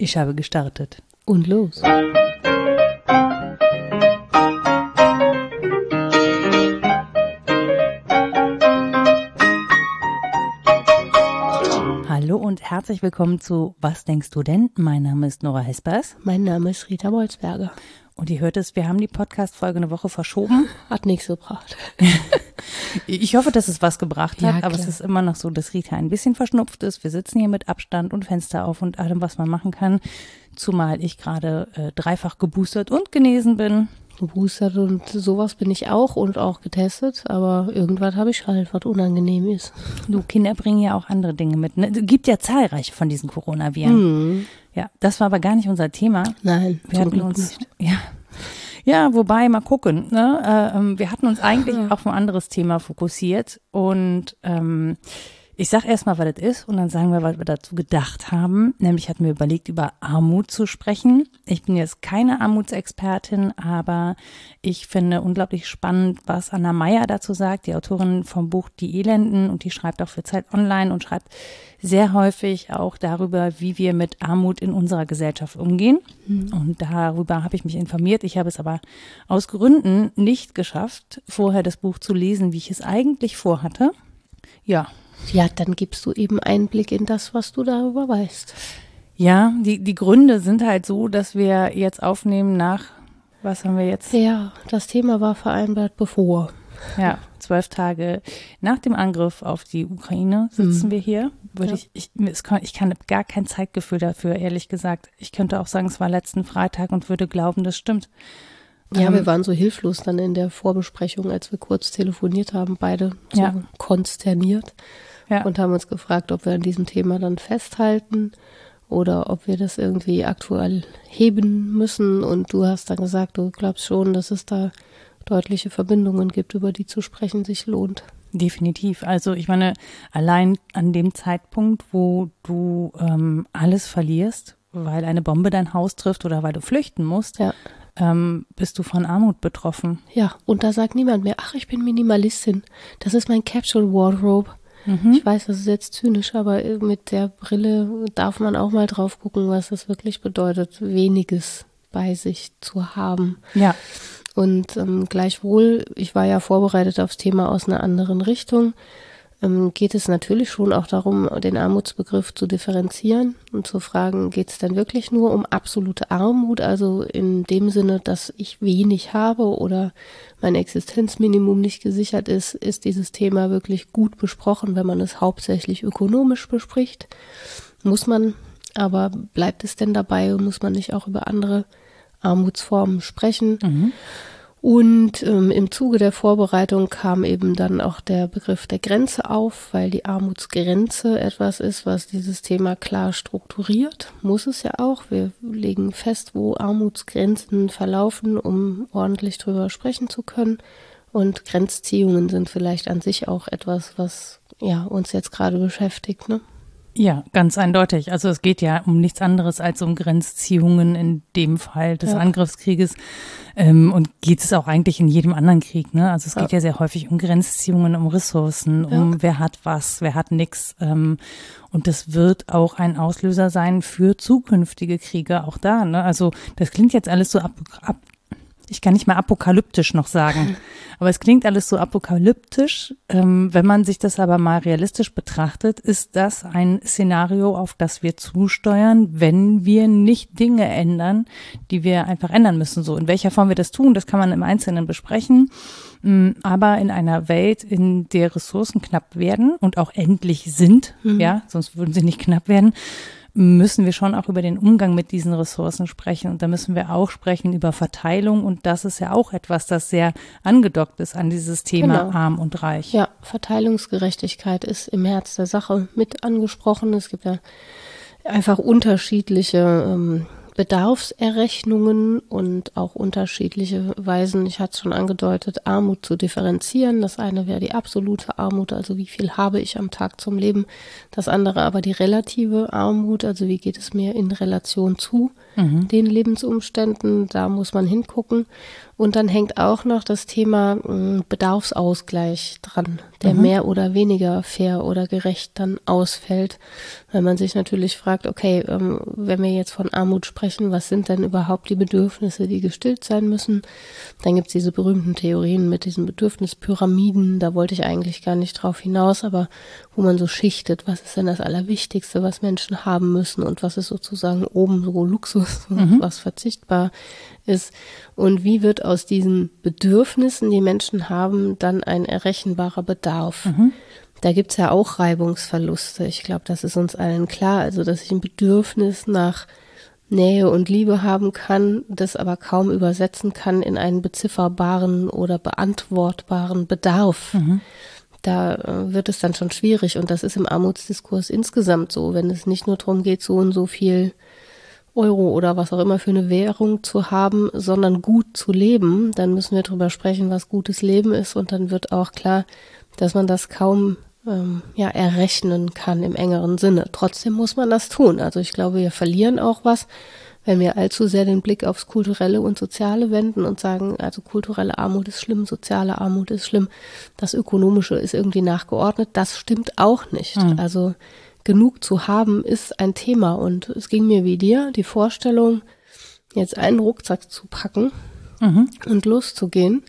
Ich habe gestartet. Und los. Herzlich willkommen zu Was denkst du denn? Mein Name ist Nora Hespers Mein Name ist Rita Bolzberger. und ihr hört es, wir haben die Podcast-Folge eine Woche verschoben. Hat nichts gebracht. Ich hoffe, dass es was gebracht hat, Ja, aber es ist immer noch so, dass Rita ein bisschen verschnupft ist. Wir sitzen hier mit Abstand und Fenster auf und allem, was man machen kann. Zumal ich gerade äh, dreifach geboostert und genesen bin. Geboostert und sowas bin ich auch und auch getestet, aber irgendwas habe ich halt, was unangenehm ist. Du, Kinder bringen ja auch andere Dinge mit. Ne? Es gibt ja zahlreiche von diesen Coronaviren. Hm. Ja, das war aber gar nicht unser Thema. Nein, Wir hatten uns, nicht. ja, ja, wobei mal gucken. Ne? Äh, ähm, wir hatten uns eigentlich auf ein anderes Thema fokussiert und ähm, ich sag erst mal, was das ist und dann sagen wir, was wir dazu gedacht haben. Nämlich hatten wir überlegt, über Armut zu sprechen. Ich bin jetzt keine Armutsexpertin, aber ich finde unglaublich spannend, was Anna Meyer dazu sagt, die Autorin vom Buch Die Elenden und die schreibt auch für Zeit Online und schreibt sehr häufig auch darüber, wie wir mit Armut in unserer Gesellschaft umgehen. Und darüber habe ich mich informiert. Ich habe es aber aus Gründen nicht geschafft, vorher das Buch zu lesen, wie ich es eigentlich vorhatte. Ja, Ja, dann gibst du eben Einblick in das, was du darüber weißt. ja, die, die Gründe sind halt so, dass wir jetzt aufnehmen nach, was haben wir jetzt? Ja, das Thema war vereinbart bevor. Ja, zwölf Tage nach dem Angriff auf die Ukraine sitzen wir hier. Würde Ja. ich, ich, kann, ich kann gar kein Zeitgefühl dafür, ehrlich gesagt. Ich könnte auch sagen, es war letzten Freitag und würde glauben, das stimmt. Ja, Ähm, wir waren so hilflos dann in der Vorbesprechung, als wir kurz telefoniert haben, beide so Ja. konsterniert Ja. und haben uns gefragt, ob wir an diesem Thema dann festhalten oder ob wir das irgendwie aktuell heben müssen. Und du hast dann gesagt, du glaubst schon, dass es da deutliche Verbindungen gibt, über die zu sprechen sich lohnt. Definitiv. Also ich meine, allein an dem Zeitpunkt, wo du ähm, alles verlierst, weil eine Bombe dein Haus trifft oder weil du flüchten musst, Ja. Ähm, bist du von Armut betroffen. Ja, und da sagt niemand mehr, ach, ich bin Minimalistin. Das ist mein Capsule Wardrobe. Mhm. Ich weiß, das ist jetzt zynisch, aber mit der Brille darf man auch mal drauf gucken, was es wirklich bedeutet, weniges bei sich zu haben. Ja, Und ähm, gleichwohl, ich war ja vorbereitet aufs Thema aus einer anderen Richtung, geht es natürlich schon auch darum, den Armutsbegriff zu differenzieren und zu fragen, geht es denn wirklich nur um absolute Armut, also in dem Sinne, dass ich wenig habe oder mein Existenzminimum nicht gesichert ist, ist dieses Thema wirklich gut besprochen, wenn man es hauptsächlich ökonomisch bespricht. Muss man, aber bleibt es denn dabei muss man nicht auch über andere Armutsformen sprechen? Und ähm, im Zuge der Vorbereitung kam eben dann auch der Begriff der Grenze auf, weil die Armutsgrenze etwas ist, was dieses Thema klar strukturiert. Muss es ja auch. Wir legen fest, wo Armutsgrenzen verlaufen, um ordentlich drüber sprechen zu können. Und Grenzziehungen sind vielleicht an sich auch etwas, was ja uns jetzt gerade beschäftigt. Ne? Ja, ganz eindeutig. Also es geht ja um nichts anderes als um Grenzziehungen in dem Fall des Ja. Angriffskrieges. Ähm, und geht es auch eigentlich in jedem anderen Krieg. Ne? Also es geht Ja. ja sehr häufig um Grenzziehungen, um Ressourcen, um wer hat was, wer hat nix. Ähm, und das wird auch ein Auslöser sein für zukünftige Kriege, auch da. Ne? Also das klingt jetzt alles so ab, ab ich kann nicht mal apokalyptisch noch sagen, aber es klingt alles so apokalyptisch. Ähm, wenn man sich das aber mal realistisch betrachtet, ist das ein Szenario, auf das wir zusteuern, wenn wir nicht Dinge ändern, die wir einfach ändern müssen. So in welcher Form wir das tun, das kann man im Einzelnen besprechen. Mm, Aber in einer Welt, in der Ressourcen knapp werden und auch endlich sind, ja, sonst würden sie nicht knapp werden, müssen wir schon auch über den Umgang mit diesen Ressourcen sprechen. Und da müssen wir auch sprechen über Verteilung. Und das ist ja auch etwas, das sehr angedockt ist an dieses Thema Genau. arm und reich. Ja, Verteilungsgerechtigkeit ist im Herz der Sache mit angesprochen. Es gibt ja einfach unterschiedliche ähm, Bedarfserrechnungen und auch unterschiedliche Weisen, ich hatte es schon angedeutet, Armut zu differenzieren. Das eine wäre die absolute Armut, also wie viel habe ich am Tag zum Leben. Das andere aber die relative Armut, also wie geht es mir in Relation zu mhm. den Lebensumständen. Da muss man hingucken. Und dann hängt auch noch das Thema hm, Bedarfsausgleich dran, der mhm. mehr oder weniger fair oder gerecht dann ausfällt. Weil man sich natürlich fragt, okay, ähm, wenn wir jetzt von Armut sprechen, was sind denn überhaupt die Bedürfnisse, die gestillt sein müssen? Dann gibt's diese berühmten Theorien mit diesen Bedürfnispyramiden, da wollte ich eigentlich gar nicht drauf hinaus, aber wo man so schichtet, was ist denn das Allerwichtigste, was Menschen haben müssen und was ist sozusagen oben so Luxus, mhm. was verzichtbar ist und wie wird aus diesen Bedürfnissen, die Menschen haben, dann ein errechenbarer Bedarf. Mhm. Da gibt's ja auch Reibungsverluste. Ich glaube, das ist uns allen klar. Also, dass ich ein Bedürfnis nach Nähe und Liebe haben kann, das aber kaum übersetzen kann in einen bezifferbaren oder beantwortbaren Bedarf. Mhm. Da äh, wird es dann schon schwierig und das ist im Armutsdiskurs insgesamt so, wenn es nicht nur darum geht, so und so viel Euro oder was auch immer für eine Währung zu haben, sondern gut zu leben, dann müssen wir darüber sprechen, was gutes Leben ist und dann wird auch klar, dass man das kaum ähm, ja, errechnen kann im engeren Sinne. Trotzdem muss man das tun. Also ich glaube, wir verlieren auch was, wenn wir allzu sehr den Blick aufs Kulturelle und Soziale wenden und sagen, also kulturelle Armut ist schlimm, soziale Armut ist schlimm, das Ökonomische ist irgendwie nachgeordnet. Das stimmt auch nicht. Mhm. Also genug zu haben, ist ein Thema. Und es ging mir wie dir, die Vorstellung, jetzt einen Rucksack zu packen mhm. und loszugehen.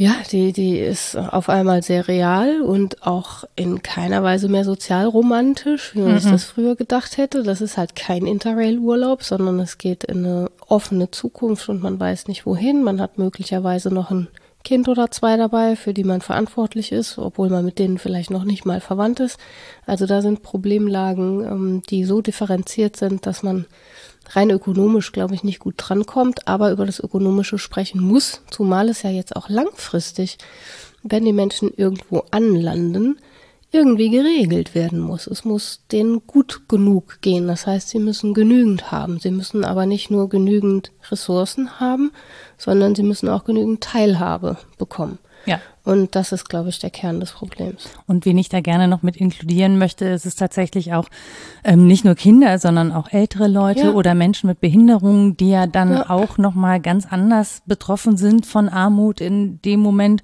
Ja, die, die ist auf einmal sehr real und auch in keiner Weise mehr sozialromantisch, wie man mhm. sich das früher gedacht hätte. Das ist halt kein Interrail-Urlaub, sondern es geht in eine offene Zukunft und man weiß nicht wohin. Man hat möglicherweise noch ein Kind oder zwei dabei, für die man verantwortlich ist, obwohl man mit denen vielleicht noch nicht mal verwandt ist. Also da sind Problemlagen, ähm, die so differenziert sind, dass man rein ökonomisch, glaube ich, nicht gut drankommt, aber über das Ökonomische sprechen muss, zumal es ja jetzt auch langfristig, wenn die Menschen irgendwo anlanden, irgendwie geregelt werden muss. Es muss denen gut genug gehen. Das heißt, sie müssen genügend haben. Sie müssen aber nicht nur genügend Ressourcen haben, sondern sie müssen auch genügend Teilhabe bekommen. Ja. Und das ist, glaube ich, der Kern des Problems. Und wen ich da gerne noch mit inkludieren möchte, ist es tatsächlich auch ähm, nicht nur Kinder, sondern auch ältere Leute ja. oder Menschen mit Behinderungen, die ja dann ja. auch nochmal ganz anders betroffen sind von Armut in dem Moment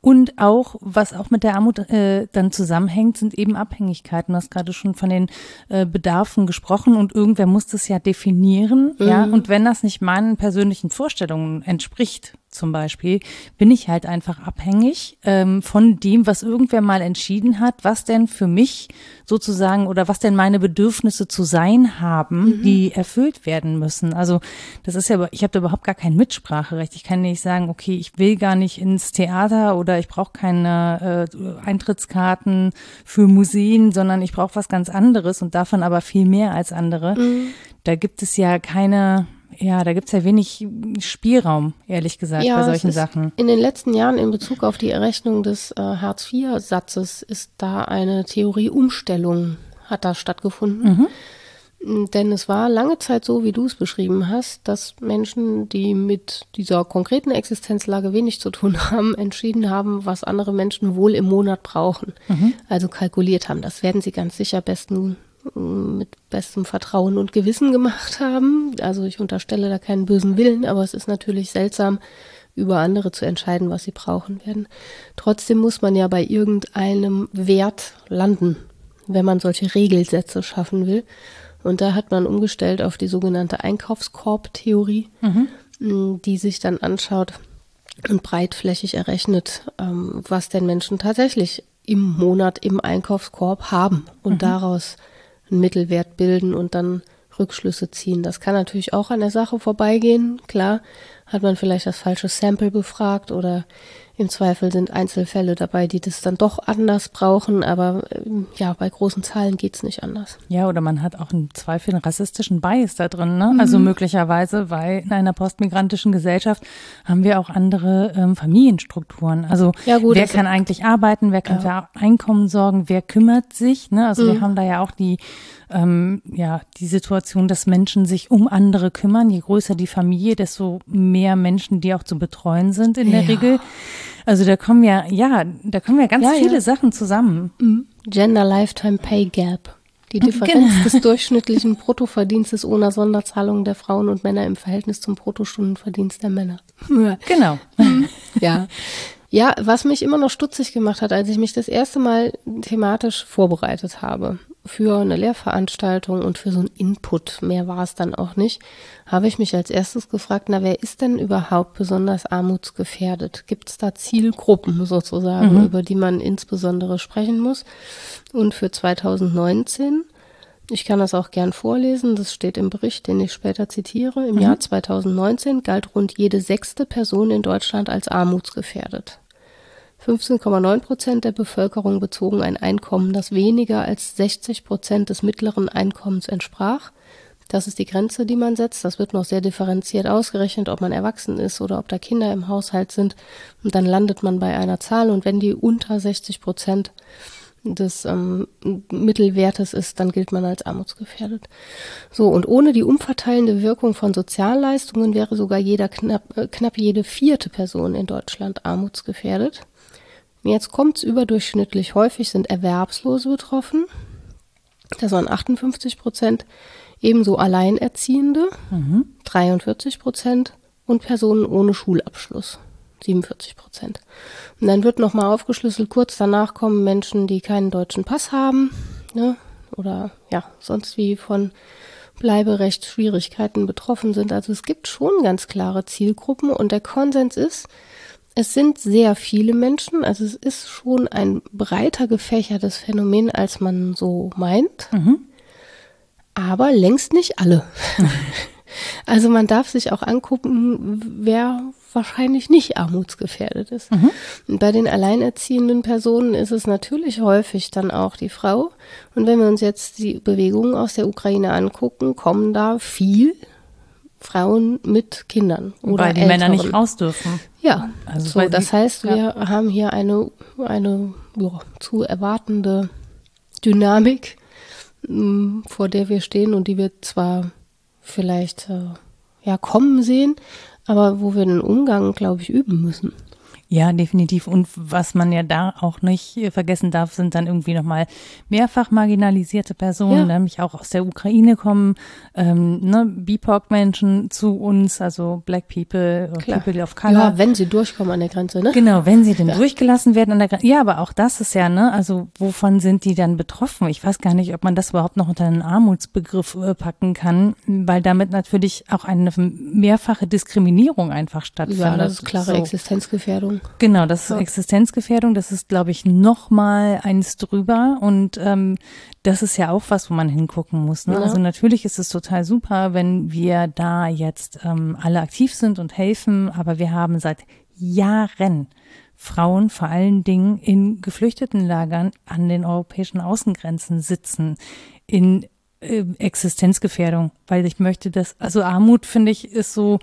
und auch, was auch mit der Armut äh, dann zusammenhängt, sind eben Abhängigkeiten. Du hast gerade schon von den äh, Bedarfen gesprochen und irgendwer muss das ja definieren. Mhm. Ja, und wenn das nicht meinen persönlichen Vorstellungen entspricht, zum Beispiel, bin ich halt einfach abhängig ähm, von dem, was irgendwer mal entschieden hat, was denn für mich sozusagen oder was denn meine Bedürfnisse zu sein haben, mhm. die erfüllt werden müssen. Also das ist ja, ich habe da überhaupt gar kein Mitspracherecht. Ich kann nicht sagen, okay, ich will gar nicht ins Theater oder ich brauche keine äh, Eintrittskarten für Museen, sondern ich brauche was ganz anderes und davon aber viel mehr als andere. Mhm. Da gibt es ja keine ja, da gibt's ja wenig Spielraum, ehrlich gesagt, ja, bei solchen Sachen. In den letzten Jahren in Bezug auf die Errechnung des äh, Hartz-IV-Satzes ist da eine Theorieumstellung, hat da stattgefunden. Mhm. Denn es war lange Zeit so, wie du es beschrieben hast, dass Menschen, die mit dieser konkreten Existenzlage wenig zu tun haben, entschieden haben, was andere Menschen wohl im Monat brauchen. Mhm. Also kalkuliert haben. Das werden sie ganz sicher besten mit bestem Vertrauen und Gewissen gemacht haben. Also ich unterstelle da keinen bösen Willen, aber es ist natürlich seltsam, über andere zu entscheiden, was sie brauchen werden. Trotzdem muss man ja bei irgendeinem Wert landen, wenn man solche Regelsätze schaffen will. Und da hat man umgestellt auf die sogenannte Einkaufskorb-Theorie, mhm. die sich dann anschaut und breitflächig errechnet, ähm, was denn Menschen tatsächlich im Monat im Einkaufskorb haben und mhm. daraus einen Mittelwert bilden und dann Rückschlüsse ziehen. Das kann natürlich auch an der Sache vorbeigehen, klar, hat man vielleicht das falsche Sample befragt oder im Zweifel sind Einzelfälle dabei, die das dann doch anders brauchen, aber ähm, ja, bei großen Zahlen geht's nicht anders. Ja, oder man hat auch im Zweifel einen rassistischen Bias da drin, ne? Mhm. Also möglicherweise, weil in einer postmigrantischen Gesellschaft haben wir auch andere ähm, Familienstrukturen. Also ja, gut, wer kann eigentlich arbeiten, wer kann ja. für Einkommen sorgen, wer kümmert sich, ne? Also mhm. wir haben da ja auch die ähm, ja, die Situation, dass Menschen sich um andere kümmern. Je größer die Familie, desto mehr Menschen, die auch zu betreuen sind in der ja. Regel. Also da kommen ja, ja, da kommen ja ganz ja, viele ja. Sachen zusammen. Mhm. Gender Lifetime Pay Gap. Die Differenz genau. des durchschnittlichen Bruttoverdienstes ohne Sonderzahlungen der Frauen und Männer im Verhältnis zum Bruttostundenverdienst der Männer. Genau. Mhm. Ja. Ja, was mich immer noch stutzig gemacht hat, als ich mich das erste Mal thematisch vorbereitet habe für eine Lehrveranstaltung und für so einen Input, mehr war es dann auch nicht, habe ich mich als erstes gefragt, na, wer ist denn überhaupt besonders armutsgefährdet? Gibt es da Zielgruppen sozusagen, mhm. über die man insbesondere sprechen muss? Und für 2019 ich kann das auch gern vorlesen, das steht im Bericht, den ich später zitiere. Im mhm. Jahr 2019 galt rund jede sechste Person in Deutschland als armutsgefährdet. 15,9 Prozent der Bevölkerung bezogen ein Einkommen, das weniger als 60 Prozent des mittleren Einkommens entsprach. Das ist die Grenze, die man setzt. Das wird noch sehr differenziert ausgerechnet, ob man erwachsen ist oder ob da Kinder im Haushalt sind. Und dann landet man bei einer Zahl. Und wenn die unter 60 Prozent des ähm, Mittelwertes ist, dann gilt man als armutsgefährdet. So, und ohne die umverteilende Wirkung von Sozialleistungen wäre sogar jeder knapp, äh, knapp jede vierte Person in Deutschland armutsgefährdet. Jetzt kommt es überdurchschnittlich häufig, sind Erwerbslose betroffen. Das waren 58 Prozent, ebenso Alleinerziehende, mhm. 43 Prozent und Personen ohne Schulabschluss, 47 Prozent. Und dann wird nochmal aufgeschlüsselt, kurz danach kommen Menschen, die keinen deutschen Pass haben, ne, oder ja, sonst wie von Bleiberecht Schwierigkeiten betroffen sind. Also es gibt schon ganz klare Zielgruppen und der Konsens ist, es sind sehr viele Menschen, also es ist schon ein breiter gefächertes Phänomen, als man so meint, mhm. aber längst nicht alle. also man darf sich auch angucken, wer wahrscheinlich nicht armutsgefährdet ist. Mhm. bei den alleinerziehenden Personen ist es natürlich häufig dann auch die Frau. Und wenn wir uns jetzt die Bewegungen aus der Ukraine angucken, kommen da viel Frauen mit Kindern oder Weil die Älteren. Männer nicht raus dürfen. Ja, also so, das heißt, wir ja. haben hier eine, eine ja, zu erwartende Dynamik, mh, vor der wir stehen und die wir zwar vielleicht äh, ja kommen sehen, aber wo wir den Umgang, glaube ich, üben müssen. Ja, definitiv. Und was man ja da auch nicht vergessen darf, sind dann irgendwie nochmal mehrfach marginalisierte Personen, ja. nämlich auch aus der Ukraine kommen, ähm, ne, BIPOC-Menschen zu uns, also Black People, Klar. People of Color. Ja, wenn sie durchkommen an der Grenze, ne? Genau, wenn sie denn ja. durchgelassen werden an der Grenze. Ja, aber auch das ist ja, ne, also wovon sind die dann betroffen? Ich weiß gar nicht, ob man das überhaupt noch unter einen Armutsbegriff äh, packen kann, weil damit natürlich auch eine mehrfache Diskriminierung einfach stattfindet. Ja, das ist klare so. Existenzgefährdung. Genau, das ist ja. Existenzgefährdung. Das ist, glaube ich, noch mal eins drüber. Und ähm, das ist ja auch was, wo man hingucken muss. Ne? Ja. Also natürlich ist es total super, wenn wir da jetzt ähm, alle aktiv sind und helfen. Aber wir haben seit Jahren Frauen vor allen Dingen in Geflüchtetenlagern an den europäischen Außengrenzen sitzen, in äh, Existenzgefährdung, weil ich möchte das, also Armut finde ich ist so,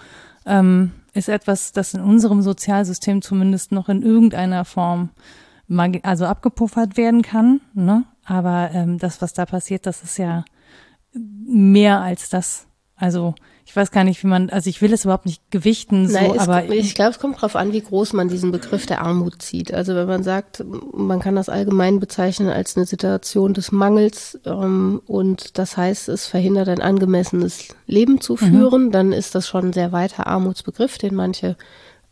ähm, ist etwas, das in unserem Sozialsystem zumindest noch in irgendeiner Form also abgepuffert werden kann. Ne? Aber ähm, das, was da passiert, das ist ja mehr als das. Also ich weiß gar nicht, wie man, also ich will es überhaupt nicht gewichten, so, Nein, aber. Ich glaube, es kommt darauf an, wie groß man diesen Begriff der Armut zieht. Also wenn man sagt, man kann das allgemein bezeichnen als eine Situation des Mangels ähm, und das heißt, es verhindert ein angemessenes Leben zu mhm. führen, mhm. dann ist das schon ein sehr weiter Armutsbegriff, den manche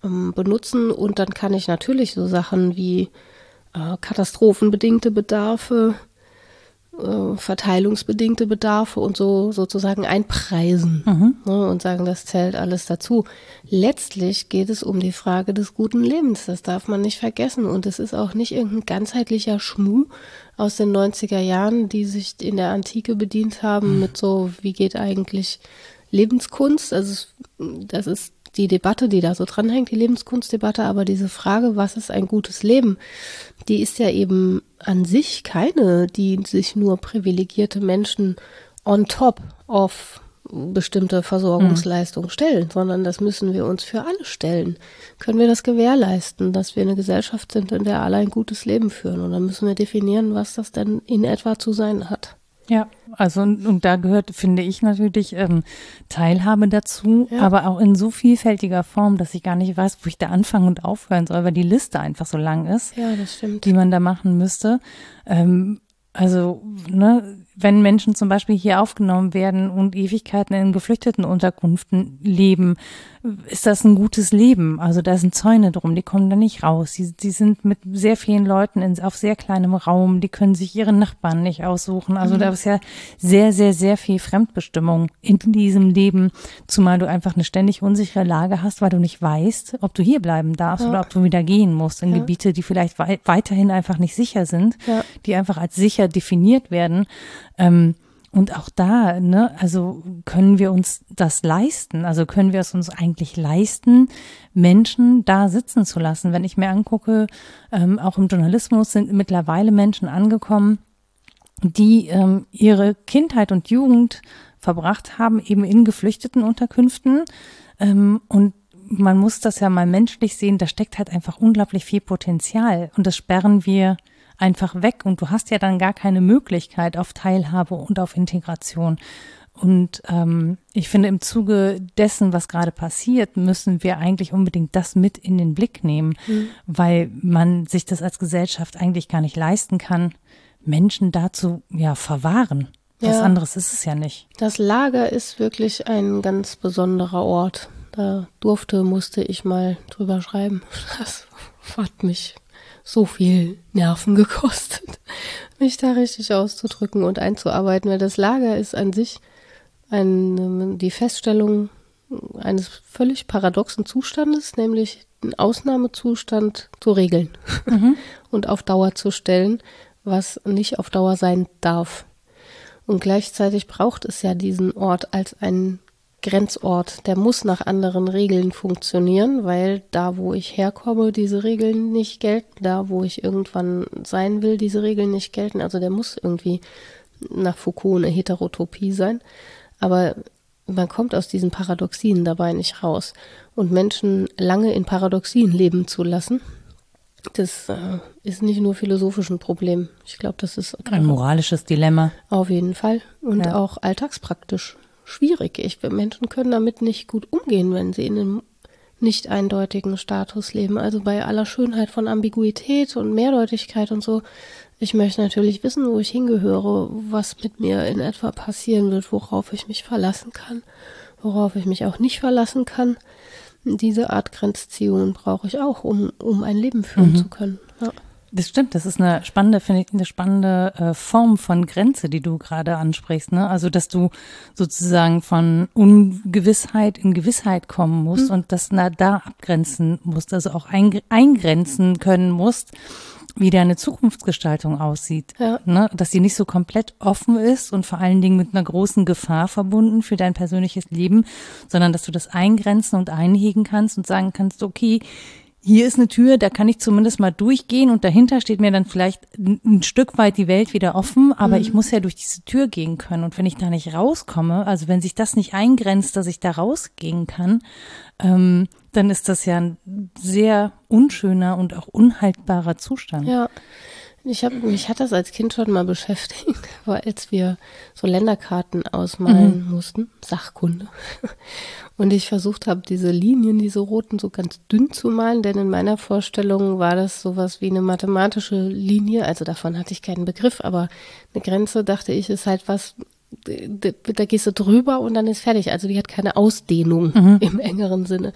ähm, benutzen. Und dann kann ich natürlich so Sachen wie äh, katastrophenbedingte Bedarfe, äh, verteilungsbedingte Bedarfe und so sozusagen einpreisen mhm. ne, und sagen, das zählt alles dazu. Letztlich geht es um die Frage des guten Lebens. Das darf man nicht vergessen. Und es ist auch nicht irgendein ganzheitlicher Schmuh aus den 90er Jahren, die sich in der Antike bedient haben mhm. mit so, wie geht eigentlich Lebenskunst? Also das ist die Debatte, die da so dranhängt, die Lebenskunstdebatte, aber diese Frage, was ist ein gutes Leben, die ist ja eben an sich keine, die sich nur privilegierte Menschen on top of bestimmte Versorgungsleistungen stellen, sondern das müssen wir uns für alle stellen. Können wir das gewährleisten, dass wir eine Gesellschaft sind, in der alle ein gutes Leben führen? Und dann müssen wir definieren, was das denn in etwa zu sein hat. Ja, also und, und da gehört, finde ich natürlich ähm, Teilhabe dazu, ja. aber auch in so vielfältiger Form, dass ich gar nicht weiß, wo ich da anfangen und aufhören soll, weil die Liste einfach so lang ist, ja, das stimmt. die man da machen müsste. Ähm, also, ne, wenn Menschen zum Beispiel hier aufgenommen werden und Ewigkeiten in geflüchteten Unterkünften leben, ist das ein gutes Leben. Also da sind Zäune drum, die kommen da nicht raus. Die, die sind mit sehr vielen Leuten in, auf sehr kleinem Raum, die können sich ihre Nachbarn nicht aussuchen. Also mhm. da ist ja sehr, sehr, sehr viel Fremdbestimmung in diesem Leben, zumal du einfach eine ständig unsichere Lage hast, weil du nicht weißt, ob du hier bleiben darfst ja. oder ob du wieder gehen musst in ja. Gebiete, die vielleicht wei weiterhin einfach nicht sicher sind, ja. die einfach als sicher definiert werden. Ähm, und auch da, ne, also können wir uns das leisten? Also können wir es uns eigentlich leisten, Menschen da sitzen zu lassen? Wenn ich mir angucke, ähm, auch im Journalismus sind mittlerweile Menschen angekommen, die ähm, ihre Kindheit und Jugend verbracht haben, eben in geflüchteten Unterkünften. Ähm, und man muss das ja mal menschlich sehen, da steckt halt einfach unglaublich viel Potenzial. Und das sperren wir einfach weg und du hast ja dann gar keine Möglichkeit auf Teilhabe und auf Integration. Und ähm, ich finde, im Zuge dessen, was gerade passiert, müssen wir eigentlich unbedingt das mit in den Blick nehmen, mhm. weil man sich das als Gesellschaft eigentlich gar nicht leisten kann, Menschen dazu ja verwahren. Was ja. anderes ist es ja nicht. Das Lager ist wirklich ein ganz besonderer Ort. Da durfte, musste ich mal drüber schreiben. Das hat mich so viel Nerven gekostet, mich da richtig auszudrücken und einzuarbeiten, weil das Lager ist an sich ein, die Feststellung eines völlig paradoxen Zustandes, nämlich einen Ausnahmezustand zu regeln mhm. und auf Dauer zu stellen, was nicht auf Dauer sein darf. Und gleichzeitig braucht es ja diesen Ort als einen Grenzort, der muss nach anderen Regeln funktionieren, weil da, wo ich herkomme, diese Regeln nicht gelten, da, wo ich irgendwann sein will, diese Regeln nicht gelten. Also der muss irgendwie nach Foucault eine Heterotopie sein. Aber man kommt aus diesen Paradoxien dabei nicht raus. Und Menschen lange in Paradoxien leben zu lassen, das äh, ist nicht nur philosophisch ein Problem. Ich glaube, das ist ein moralisches Dilemma. Auf jeden Fall. Und ja. auch alltagspraktisch schwierig. Ich, Menschen können damit nicht gut umgehen, wenn sie in einem nicht eindeutigen Status leben. Also bei aller Schönheit von Ambiguität und Mehrdeutigkeit und so. Ich möchte natürlich wissen, wo ich hingehöre, was mit mir in etwa passieren wird, worauf ich mich verlassen kann, worauf ich mich auch nicht verlassen kann. Diese Art Grenzziehung brauche ich auch, um, um ein Leben führen mhm. zu können. Ja. Das stimmt, das ist eine spannende, finde ich, eine spannende äh, Form von Grenze, die du gerade ansprichst. Ne? Also, dass du sozusagen von Ungewissheit in Gewissheit kommen musst mhm. und das na, da abgrenzen musst, also auch ein, eingrenzen können musst, wie deine Zukunftsgestaltung aussieht. Ja. Ne? Dass sie nicht so komplett offen ist und vor allen Dingen mit einer großen Gefahr verbunden für dein persönliches Leben, sondern dass du das eingrenzen und einhegen kannst und sagen kannst, okay, hier ist eine Tür, da kann ich zumindest mal durchgehen und dahinter steht mir dann vielleicht ein Stück weit die Welt wieder offen, aber mhm. ich muss ja durch diese Tür gehen können und wenn ich da nicht rauskomme, also wenn sich das nicht eingrenzt, dass ich da rausgehen kann, ähm, dann ist das ja ein sehr unschöner und auch unhaltbarer Zustand. Ja. Ich habe mich hat das als Kind schon mal beschäftigt, weil als wir so Länderkarten ausmalen mhm. mussten, Sachkunde. Und ich versucht habe, diese Linien, diese roten, so ganz dünn zu malen, denn in meiner Vorstellung war das sowas wie eine mathematische Linie. Also davon hatte ich keinen Begriff, aber eine Grenze, dachte ich, ist halt was, da gehst du drüber und dann ist fertig. Also die hat keine Ausdehnung mhm. im engeren Sinne.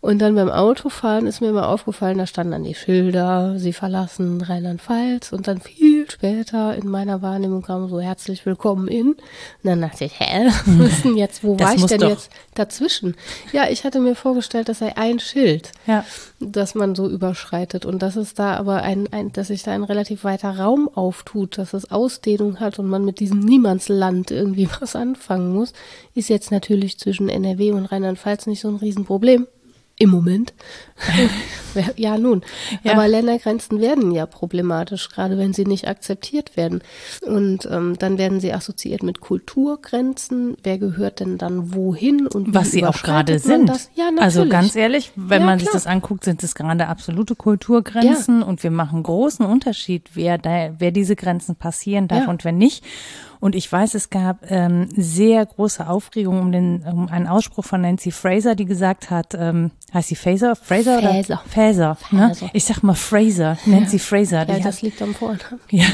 Und dann beim Autofahren ist mir immer aufgefallen, da standen dann die Schilder, sie verlassen Rheinland-Pfalz und dann viel später in meiner Wahrnehmung kam so herzlich willkommen in. Und dann dachte ich, hä, ist denn jetzt, wo Das war ich denn doch- jetzt dazwischen? Ja, ich hatte mir vorgestellt, das sei ein Schild, Ja. das man so überschreitet und dass es da aber ein, ein, dass sich da ein relativ weiter Raum auftut, dass es Ausdehnung hat und man mit diesem Niemandsland irgendwie was anfangen muss, ist jetzt natürlich zwischen NRW und Rheinland-Pfalz nicht so ein Riesenproblem. Im Moment. ja, nun. Ja. Aber Ländergrenzen werden ja problematisch, gerade wenn sie nicht akzeptiert werden. Und ähm, dann werden sie assoziiert mit Kulturgrenzen. Wer gehört denn dann wohin und wie Was sie auch gerade sind. Das? Ja, also ganz ehrlich, wenn Ja, man sich das anguckt, sind es gerade absolute Kulturgrenzen und wir machen großen Unterschied, wer da, wer diese Grenzen passieren darf und wer nicht. Und ich weiß, es gab ähm, sehr große Aufregung um den um einen Ausspruch von Nancy Fraser, die gesagt hat, ähm, heißt sie Fraser, Fraser oder Faeser. Faeser, ne? Ich sag mal Fraser, Nancy Fraser. Ja, das hat, liegt am Vornamen. ja.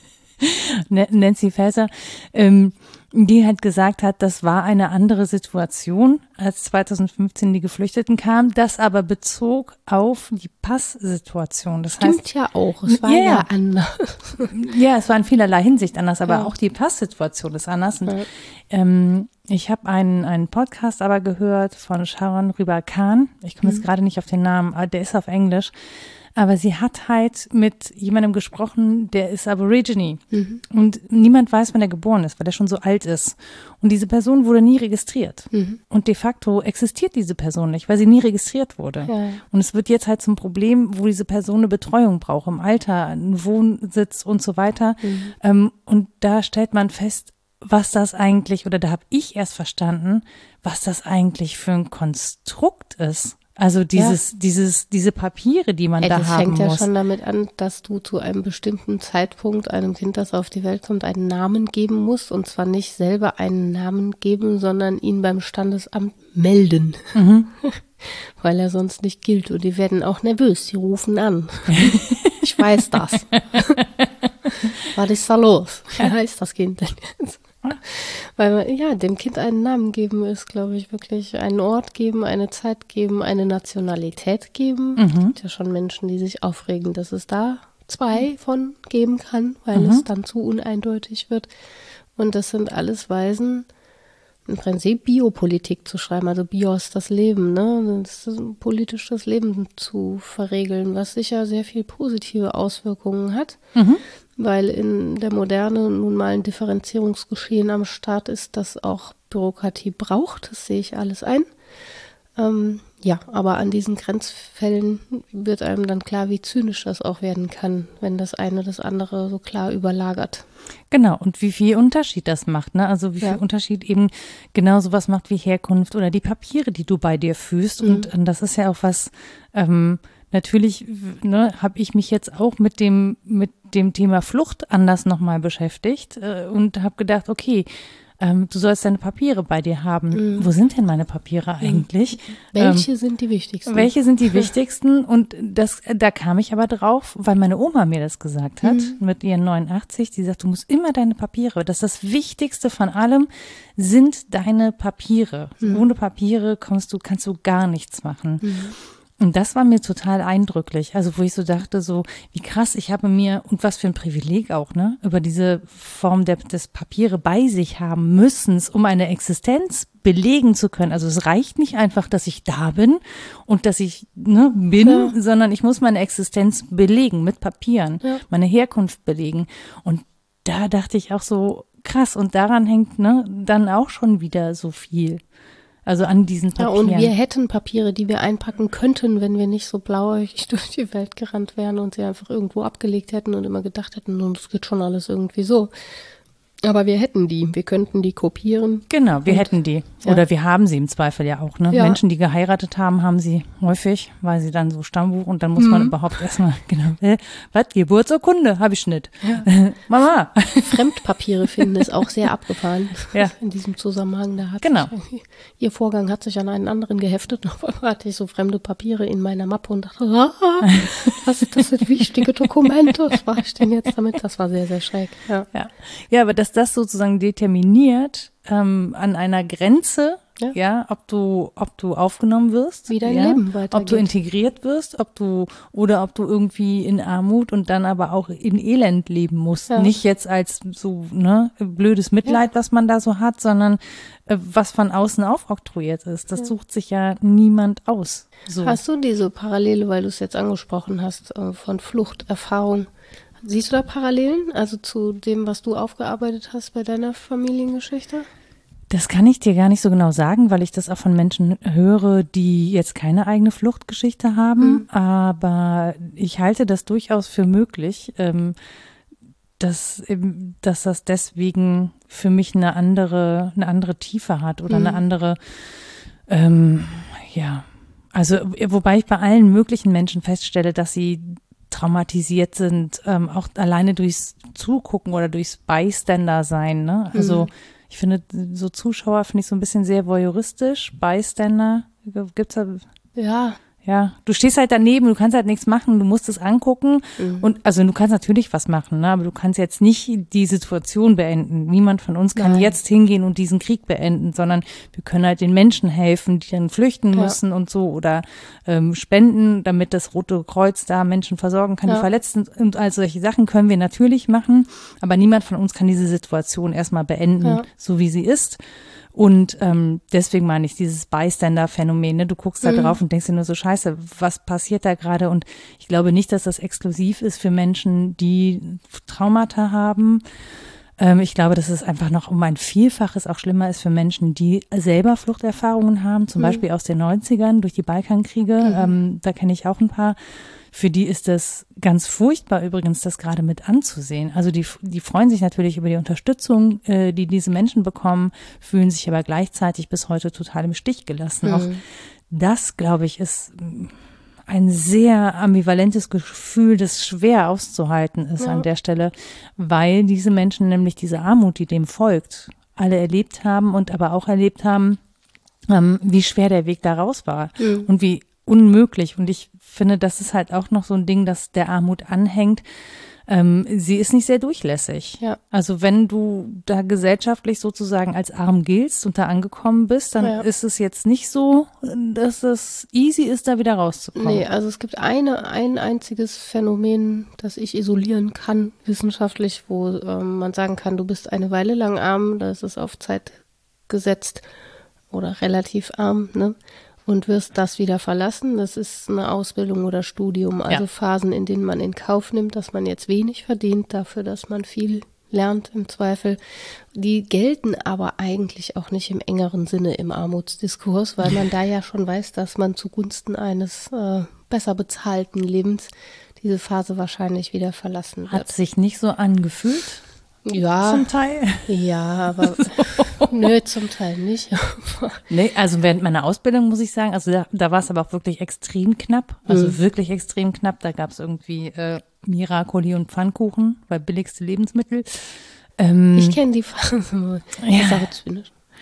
Na- Nancy Faeser, ähm, die hat gesagt hat, das war eine andere Situation, als 2015 die Geflüchteten kamen, das aber bezog auf die Passsituation. Das heißt, Stimmt ja auch. Es war Ja, ja, ja. anders. ja, es war in vielerlei Hinsicht anders, aber Ja. auch die Passsituation ist anders. Und, Ja. ähm, ich habe einen, einen Podcast aber gehört von Sharon Rüber Khan. Ich komme Mhm. jetzt gerade nicht auf den Namen, aber der ist auf Englisch. Aber sie hat halt mit jemandem gesprochen, der ist Aborigine. Mhm. Und niemand weiß, wann er geboren ist, weil er schon so alt ist. Und diese Person wurde nie registriert. Mhm. Und de facto existiert diese Person nicht, weil sie nie registriert wurde. Ja. Und es wird jetzt halt zum Problem, wo diese Person eine Betreuung braucht, im Alter, einen Wohnsitz und so weiter. Ähm, und da stellt man fest, was das eigentlich, oder da habe ich erst verstanden, was das eigentlich für ein Konstrukt ist. Also dieses, dieses, diese Papiere, die man Ey, da das haben fängt ja muss. schon damit an, dass du zu einem bestimmten Zeitpunkt einem Kind, das auf die Welt kommt, einen Namen geben musst. Und zwar nicht selber einen Namen geben, sondern ihn beim Standesamt melden. Mhm. Weil er sonst nicht gilt. Und die werden auch nervös. Die rufen an. ich weiß das. Was ist da los? Wie heißt das Kind denn jetzt? Weil man, ja, dem Kind einen Namen geben ist, glaube ich, wirklich einen Ort geben, eine Zeit geben, eine Nationalität geben. Es gibt ja schon Menschen, die sich aufregen, dass es da zwei von geben kann, weil es dann zu uneindeutig wird. Und das sind alles Weisen, im Prinzip Biopolitik zu schreiben, also Bios das Leben, ne? Das politisch das Leben zu verregeln, was sicher sehr viel positive Auswirkungen hat, weil in der Moderne nun mal ein Differenzierungsgeschehen am Start ist, das auch Bürokratie braucht, das sehe ich alles ein. Ähm, ja, aber an diesen Grenzfällen wird einem dann klar, wie zynisch das auch werden kann, wenn das eine das andere so klar überlagert. Genau, und wie viel Unterschied das macht, ne? Also wie Ja. viel Unterschied eben genau sowas macht wie Herkunft oder die Papiere, die du bei dir fühlst. Und, Mhm. und das ist ja auch was, ähm, natürlich, ne, habe ich mich jetzt auch mit dem, mit dem Thema Flucht anders nochmal beschäftigt äh, und habe gedacht, okay, ähm, du sollst deine Papiere bei dir haben. Wo sind denn meine Papiere eigentlich? Ähm, Mhm. Welche sind die wichtigsten? welche sind die wichtigsten? Und das, da kam ich aber drauf, weil meine Oma mir das gesagt hat, mit ihren 89. Die sagt, du musst immer deine Papiere. Das ist das Wichtigste von allem sind deine Papiere. Ohne Papiere kommst du, kannst du gar nichts machen. Und das war mir total eindrücklich. Also, wo ich so dachte, so, wie krass, ich habe mir, und was für ein Privileg auch, ne, über diese Form der, des Papiere bei sich haben müssen, um eine Existenz belegen zu können. Also, es reicht nicht einfach, dass ich da bin und dass ich, ne, bin, Ja. sondern ich muss meine Existenz belegen mit Papieren, Ja. meine Herkunft belegen. Und da dachte ich auch so, krass, und daran hängt, ne, dann auch schon wieder so viel. Also an diesen Ja, Papieren. und wir hätten Papiere, die wir einpacken könnten, wenn wir nicht so blauäugig durch die Welt gerannt wären und sie einfach irgendwo abgelegt hätten und immer gedacht hätten, nun, das geht schon alles irgendwie so. Aber wir hätten die, wir könnten die kopieren. Genau, wir hätten die. Ja. Oder wir haben sie im Zweifel ja auch. Ne? Ja. Menschen, die geheiratet haben, haben sie häufig, weil sie dann so Stammbuch und dann muss man überhaupt erstmal, genau, äh, was, Geburtsurkunde? Habe ich nicht. Mama. Fremdpapiere finden ist auch sehr abgefahren. Ja. In diesem Zusammenhang, da hat Genau. sich ihr Vorgang hat sich an einen anderen geheftet. Auf einmal hatte ich so fremde Papiere in meiner Mappe und dachte, ah, was das sind wichtige Dokumente. Was mache ich denn jetzt damit? Das war sehr, sehr schräg. Ja. Ja. ja, aber dass das sozusagen determiniert ähm, an einer Grenze, ja. ja. ob du, ob du aufgenommen wirst, wie dein ja, Leben weitergeht. ob du integriert wirst, ob du oder ob du irgendwie in Armut und dann aber auch in Elend leben musst. Ja. Nicht jetzt als so ne blödes Mitleid, was man da so hat, sondern äh, was von außen aufoktroyiert ist. Das sucht sich ja niemand aus. So. Hast du diese Parallele, weil du es jetzt angesprochen hast, äh, von Fluchterfahrung? Siehst du da Parallelen, also zu dem, was du aufgearbeitet hast bei deiner Familiengeschichte? Das kann ich dir gar nicht so genau sagen, weil ich das auch von Menschen höre, die jetzt keine eigene Fluchtgeschichte haben. Mhm. Aber ich halte das durchaus für möglich, ähm, dass, dass das deswegen für mich eine andere, eine andere Tiefe hat oder mhm. eine andere, ähm, ja. Also, wobei ich bei allen möglichen Menschen feststelle, dass sie traumatisiert sind, ähm, auch alleine durchs Zugucken oder durchs Bystander sein. Ne? Also mhm. Ich finde, so Zuschauer finde ich so ein bisschen sehr voyeuristisch. Bystander, gibt's da? Ja. Ja, du stehst halt daneben, du kannst halt nichts machen, du musst es angucken mhm. und also du kannst natürlich was machen, ne? aber du kannst jetzt nicht die Situation beenden. Niemand von uns kann Nein. jetzt hingehen und diesen Krieg beenden, sondern wir können halt den Menschen helfen, die dann flüchten ja. müssen und so oder ähm, spenden, damit das Rote Kreuz da Menschen versorgen kann, ja. die Verletzten und all solche Sachen können wir natürlich machen, aber niemand von uns kann diese Situation erstmal beenden, ja. so wie sie ist. Und ähm, deswegen meine ich dieses Bystander-Phänomen. Ne? Du guckst da mhm. drauf und denkst dir nur so, scheiße, was passiert da gerade? Und ich glaube nicht, dass das exklusiv ist für Menschen, die Traumata haben. Ähm, ich glaube, dass es einfach noch um ein Vielfaches auch schlimmer ist für Menschen, die selber Fluchterfahrungen haben, zum mhm. Beispiel aus den 90ern durch die Balkankriege. Mhm. Ähm, da kenne ich auch ein paar für die ist es ganz furchtbar übrigens, das gerade mit anzusehen. Also die, die freuen sich natürlich über die Unterstützung, äh, die diese Menschen bekommen, fühlen sich aber gleichzeitig bis heute total im Stich gelassen. Mhm. Auch das, glaube ich, ist ein sehr ambivalentes Gefühl, das schwer auszuhalten ist ja. an der Stelle, weil diese Menschen nämlich diese Armut, die dem folgt, alle erlebt haben und aber auch erlebt haben, ähm, wie schwer der Weg da raus war mhm. und wie unmöglich. Und ich finde, das ist halt auch noch so ein Ding, das der Armut anhängt. Ähm, sie ist nicht sehr durchlässig. Ja. Also wenn du da gesellschaftlich sozusagen als arm giltst und da angekommen bist, dann ja. ist es jetzt nicht so, dass es easy ist, da wieder rauszukommen. Nee, also es gibt eine, ein einziges Phänomen, das ich isolieren kann, wissenschaftlich, wo ähm, man sagen kann, du bist eine Weile lang arm, da ist es auf Zeit gesetzt oder relativ arm, ne? Und wirst das wieder verlassen. Das ist eine Ausbildung oder Studium, also ja. Phasen, in denen man in Kauf nimmt, dass man jetzt wenig verdient, dafür, dass man viel lernt im Zweifel. Die gelten aber eigentlich auch nicht im engeren Sinne im Armutsdiskurs, weil man da ja schon weiß, dass man zugunsten eines äh, besser bezahlten Lebens diese Phase wahrscheinlich wieder verlassen wird. Hat sich nicht so angefühlt? Ja. Zum Teil. Ja, aber nö, zum Teil nicht. nee, also während meiner Ausbildung muss ich sagen, also da, da war es aber auch wirklich extrem knapp. Also mhm. wirklich extrem knapp. Da gab es irgendwie äh, Miracoli und Pfannkuchen, weil billigste Lebensmittel. Ähm, ich kenne die Phase. Ja.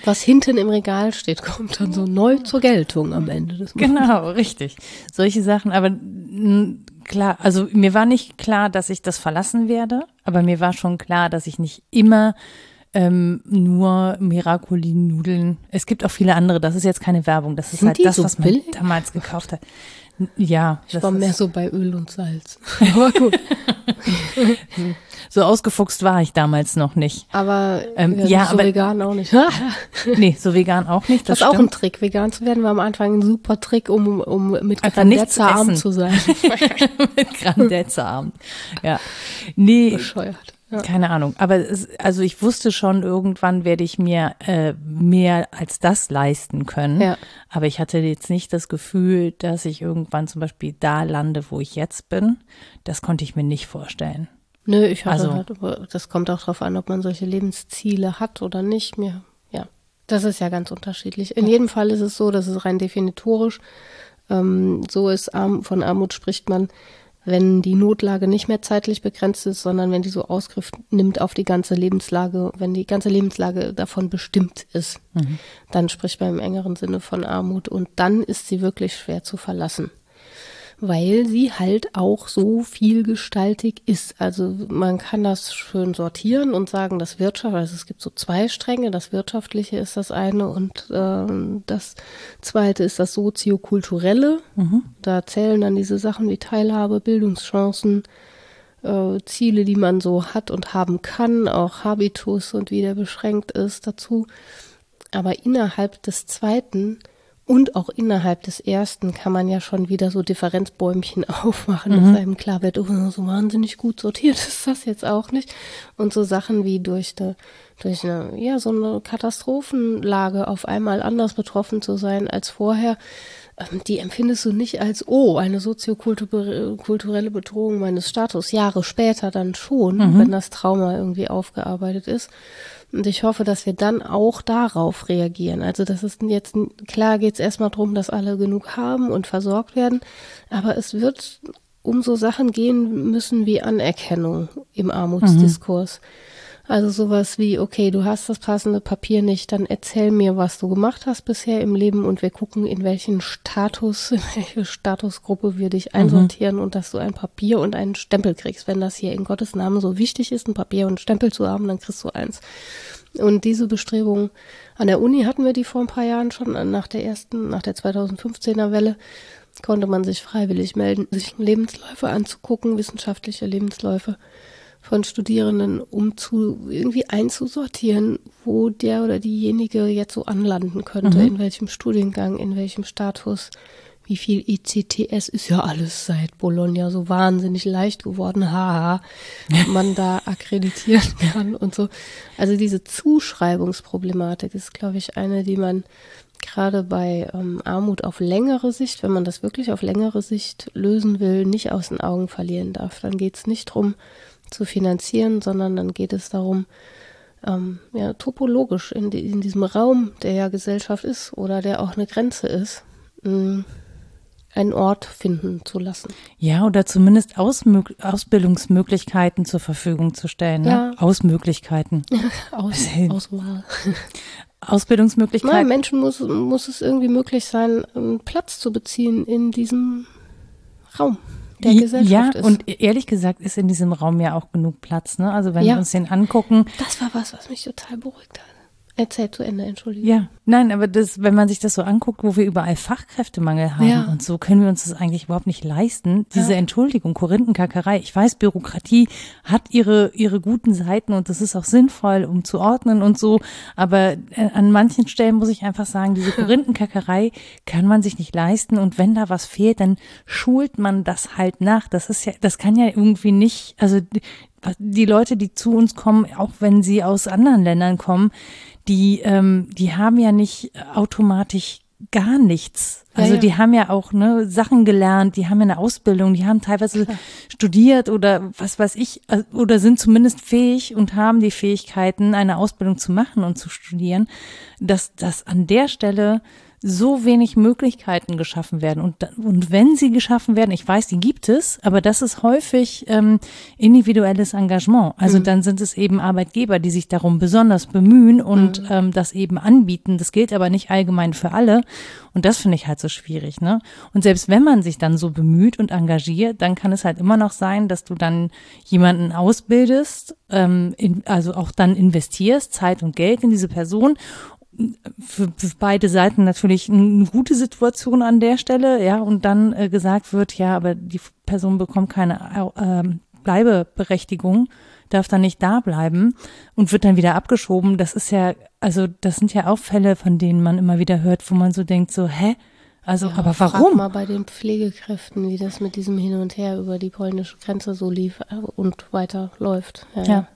Was hinten im Regal steht, kommt dann so neu zur Geltung am Ende des Monats. Genau, richtig. Solche Sachen, aber klar, also mir war nicht klar, dass ich das verlassen werde, aber mir war schon klar, dass ich nicht immer ähm, nur Miracoli-Nudeln. Es gibt auch viele andere, das ist jetzt keine Werbung, das ist Sind halt das, so was man billig? damals gekauft hat. Ja. Ich war mehr so bei Öl und Salz. Aber gut. so ausgefuchst war ich damals noch nicht. Aber ähm, ja, so aber, vegan auch nicht. nee, so vegan auch nicht. Das, das ist auch ein Trick. Vegan zu werden war am Anfang ein super Trick, um, um mit Grandezza arm zu sein. mit Grandezza arm. Ja. Nee. Bescheuert. Ja. Keine Ahnung. Aber es, also ich wusste schon, irgendwann werde ich mir äh, mehr als das leisten können. Ja. Aber ich hatte jetzt nicht das Gefühl, dass ich irgendwann zum Beispiel da lande, wo ich jetzt bin. Das konnte ich mir nicht vorstellen. Nö, ich hatte also, halt, das kommt auch darauf an, ob man solche Lebensziele hat oder nicht. Mir, ja, das ist ja ganz unterschiedlich. In jedem Fall ist es so, dass es rein definitorisch ähm, so ist. Arm, von Armut spricht man wenn die Notlage nicht mehr zeitlich begrenzt ist, sondern wenn die so Ausgriff nimmt auf die ganze Lebenslage, wenn die ganze Lebenslage davon bestimmt ist, mhm. dann spricht man im engeren Sinne von Armut und dann ist sie wirklich schwer zu verlassen. Weil sie halt auch so vielgestaltig ist. Also man kann das schön sortieren und sagen, das Wirtschaft, also es gibt so zwei Stränge, das Wirtschaftliche ist das eine und äh, das zweite ist das Soziokulturelle. Mhm. Da zählen dann diese Sachen wie Teilhabe, Bildungschancen, äh, Ziele, die man so hat und haben kann, auch Habitus und wie der beschränkt ist dazu. Aber innerhalb des zweiten und auch innerhalb des ersten kann man ja schon wieder so Differenzbäumchen aufmachen, mhm. dass einem klar wird, oh, so wahnsinnig gut sortiert ist das jetzt auch nicht. Und so Sachen wie durch eine, durch eine, ja, so eine Katastrophenlage auf einmal anders betroffen zu sein als vorher, ähm, die empfindest du nicht als, oh, eine soziokulturelle Bedrohung meines Status, Jahre später dann schon, mhm. wenn das Trauma irgendwie aufgearbeitet ist. Und ich hoffe, dass wir dann auch darauf reagieren. Also das ist jetzt, klar geht es erstmal darum, dass alle genug haben und versorgt werden, aber es wird um so Sachen gehen müssen wie Anerkennung im Armutsdiskurs. Mhm. Also sowas wie, okay, du hast das passende Papier nicht, dann erzähl mir, was du gemacht hast bisher im Leben und wir gucken, in welchen Status, in welche Statusgruppe wir dich mhm. einsortieren mhm. und dass du ein Papier und einen Stempel kriegst. Wenn das hier in Gottes Namen so wichtig ist, ein Papier und einen Stempel zu haben, dann kriegst du eins. Und diese Bestrebungen an der Uni hatten wir die vor ein paar Jahren schon, nach der ersten, nach der 2015er Welle konnte man sich freiwillig melden, sich Lebensläufe anzugucken, wissenschaftliche Lebensläufe von Studierenden, um zu irgendwie einzusortieren, wo der oder diejenige jetzt so anlanden könnte, mhm. in welchem Studiengang, in welchem Status, wie viel ECTS ist ja alles seit Bologna so wahnsinnig leicht geworden, haha, man da akkreditieren kann und so. Also diese Zuschreibungsproblematik ist, glaube ich, eine, die man gerade bei ähm, Armut auf längere Sicht, wenn man das wirklich auf längere Sicht lösen will, nicht aus den Augen verlieren darf. Dann geht es nicht drum zu finanzieren, sondern dann geht es darum, ähm, ja, topologisch in, die, in, diesem Raum, der ja Gesellschaft ist oder der auch eine Grenze ist, mh, mm, einen Ort finden zu lassen. Ja, oder zumindest Ausmög Ausbildungsmöglichkeiten zur Verfügung zu stellen. Ne? Ja. Ausmöglichkeiten. Aus, Auswahl. Ausbildungsmöglichkeiten. Na, Menschen muss, muss es irgendwie möglich sein, Platz zu beziehen in diesem Raum der Gesellschaft ja, ist. Ja, und ehrlich gesagt ist in diesem Raum ja auch genug Platz. Ne? Also wenn ja. wir uns den angucken. Das war was, was mich total beruhigt hat. Erzähl zu Ende, Entschuldigung. Ja, nein, aber das, wenn man sich das so anguckt, wo wir überall Fachkräftemangel haben ja. und so, können wir uns das eigentlich überhaupt nicht leisten. Diese ja. Entschuldigung, Korinthenkackerei. Ich weiß, Bürokratie hat ihre, ihre guten Seiten und das ist auch sinnvoll, um zu ordnen und so. Aber äh, an manchen Stellen muss ich einfach sagen, diese Korinthenkackerei kann man sich nicht leisten und wenn da was fehlt, dann schult man das halt nach. Das ist ja, das kann ja irgendwie nicht, also die Leute, die zu uns kommen, auch wenn sie aus anderen Ländern kommen, die, ähm, die haben ja nicht automatisch gar nichts. Also ja, ja. die haben ja auch ne, Sachen gelernt, die haben ja eine Ausbildung, die haben teilweise Klar. studiert oder was weiß ich, äh, oder sind zumindest fähig und haben die Fähigkeiten, eine Ausbildung zu machen und zu studieren, dass das an der Stelle so wenig Möglichkeiten geschaffen werden. Und, und wenn sie geschaffen werden, ich weiß, die gibt es, aber das ist häufig ähm, individuelles Engagement. Also mhm. dann sind es eben Arbeitgeber, die sich darum besonders bemühen und mhm. ähm, das eben anbieten. Das gilt aber nicht allgemein für alle. Und das finde ich halt so schwierig. Ne? Und selbst wenn man sich dann so bemüht und engagiert, dann kann es halt immer noch sein, dass du dann jemanden ausbildest, ähm, in, also auch dann investierst, Zeit und Geld in diese Person für, für beide Seiten natürlich eine gute Situation an der Stelle, ja, und dann äh, gesagt wird, ja, aber die Person bekommt keine äh, Bleibeberechtigung, darf dann nicht da bleiben und wird dann wieder abgeschoben. Das ist ja, also das sind ja auch Fälle, von denen man immer wieder hört, wo man so denkt, so, hä? Also, ja, aber warum? Frag mal bei den Pflegekräften, wie das mit diesem Hin und Her über die polnische Grenze so lief äh, und weiter läuft. Ja. ja.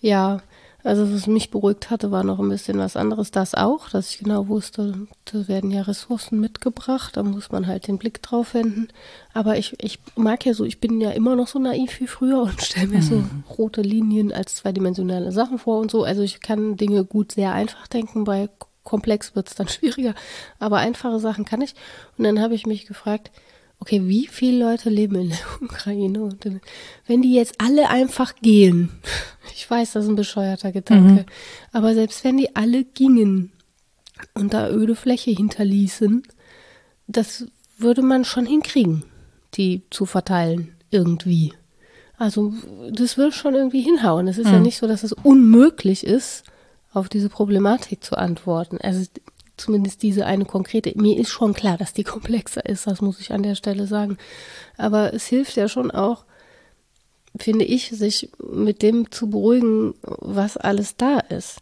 ja. Also was mich beruhigt hatte, war noch ein bisschen was anderes. Das auch, dass ich genau wusste, da werden ja Ressourcen mitgebracht, da muss man halt den Blick drauf wenden. Aber ich, ich mag ja so, ich bin ja immer noch so naiv wie früher und stelle mir mhm. so rote Linien als zweidimensionale Sachen vor und so. Also ich kann Dinge gut sehr einfach denken, bei komplex wird es dann schwieriger. Aber einfache Sachen kann ich. Und dann habe ich mich gefragt, okay, wie viele Leute leben in der Ukraine? Und wenn die jetzt alle einfach gehen, ich weiß, das ist ein bescheuerter Gedanke, mhm. aber selbst wenn die alle gingen und da öde Fläche hinterließen, das würde man schon hinkriegen. die zu verteilen, irgendwie. Also das will schon irgendwie hinhauen. Es ist mhm. ja nicht so, dass es unmöglich ist, auf diese Problematik zu antworten. Also zumindest diese eine konkrete. Mir ist schon klar, dass die komplexer ist, das muss ich an der Stelle sagen. Aber es hilft ja schon auch, finde ich, sich mit dem zu beruhigen, was alles da ist.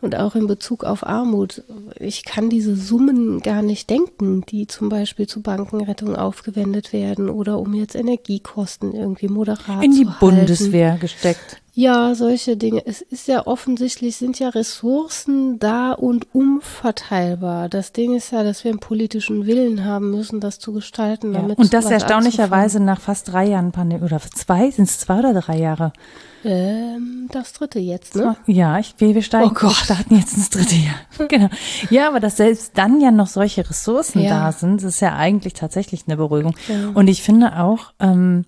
Und auch in Bezug auf Armut. Ich kann diese Summen gar nicht denken, die zum Beispiel zu Bankenrettung aufgewendet werden oder um jetzt Energiekosten irgendwie moderat in die zu Bundeswehr halten. gesteckt. Ja, solche Dinge. Es ist ja offensichtlich, sind ja Ressourcen da und umverteilbar. Das Ding ist ja, dass wir einen politischen Willen haben müssen, das zu gestalten. Ja. Damit und das erstaunlicherweise nach fast drei Jahren Pandemie, oder zwei, sind es zwei oder drei Jahre? Ähm, das dritte jetzt, ne? Ja, ich, wir, wir steigen, oh Gott. starten jetzt ins dritte Jahr. genau. Ja, aber dass selbst dann ja noch solche Ressourcen Ja. da sind, ist ja eigentlich tatsächlich eine Beruhigung. Ja. Und ich finde auch, ähm,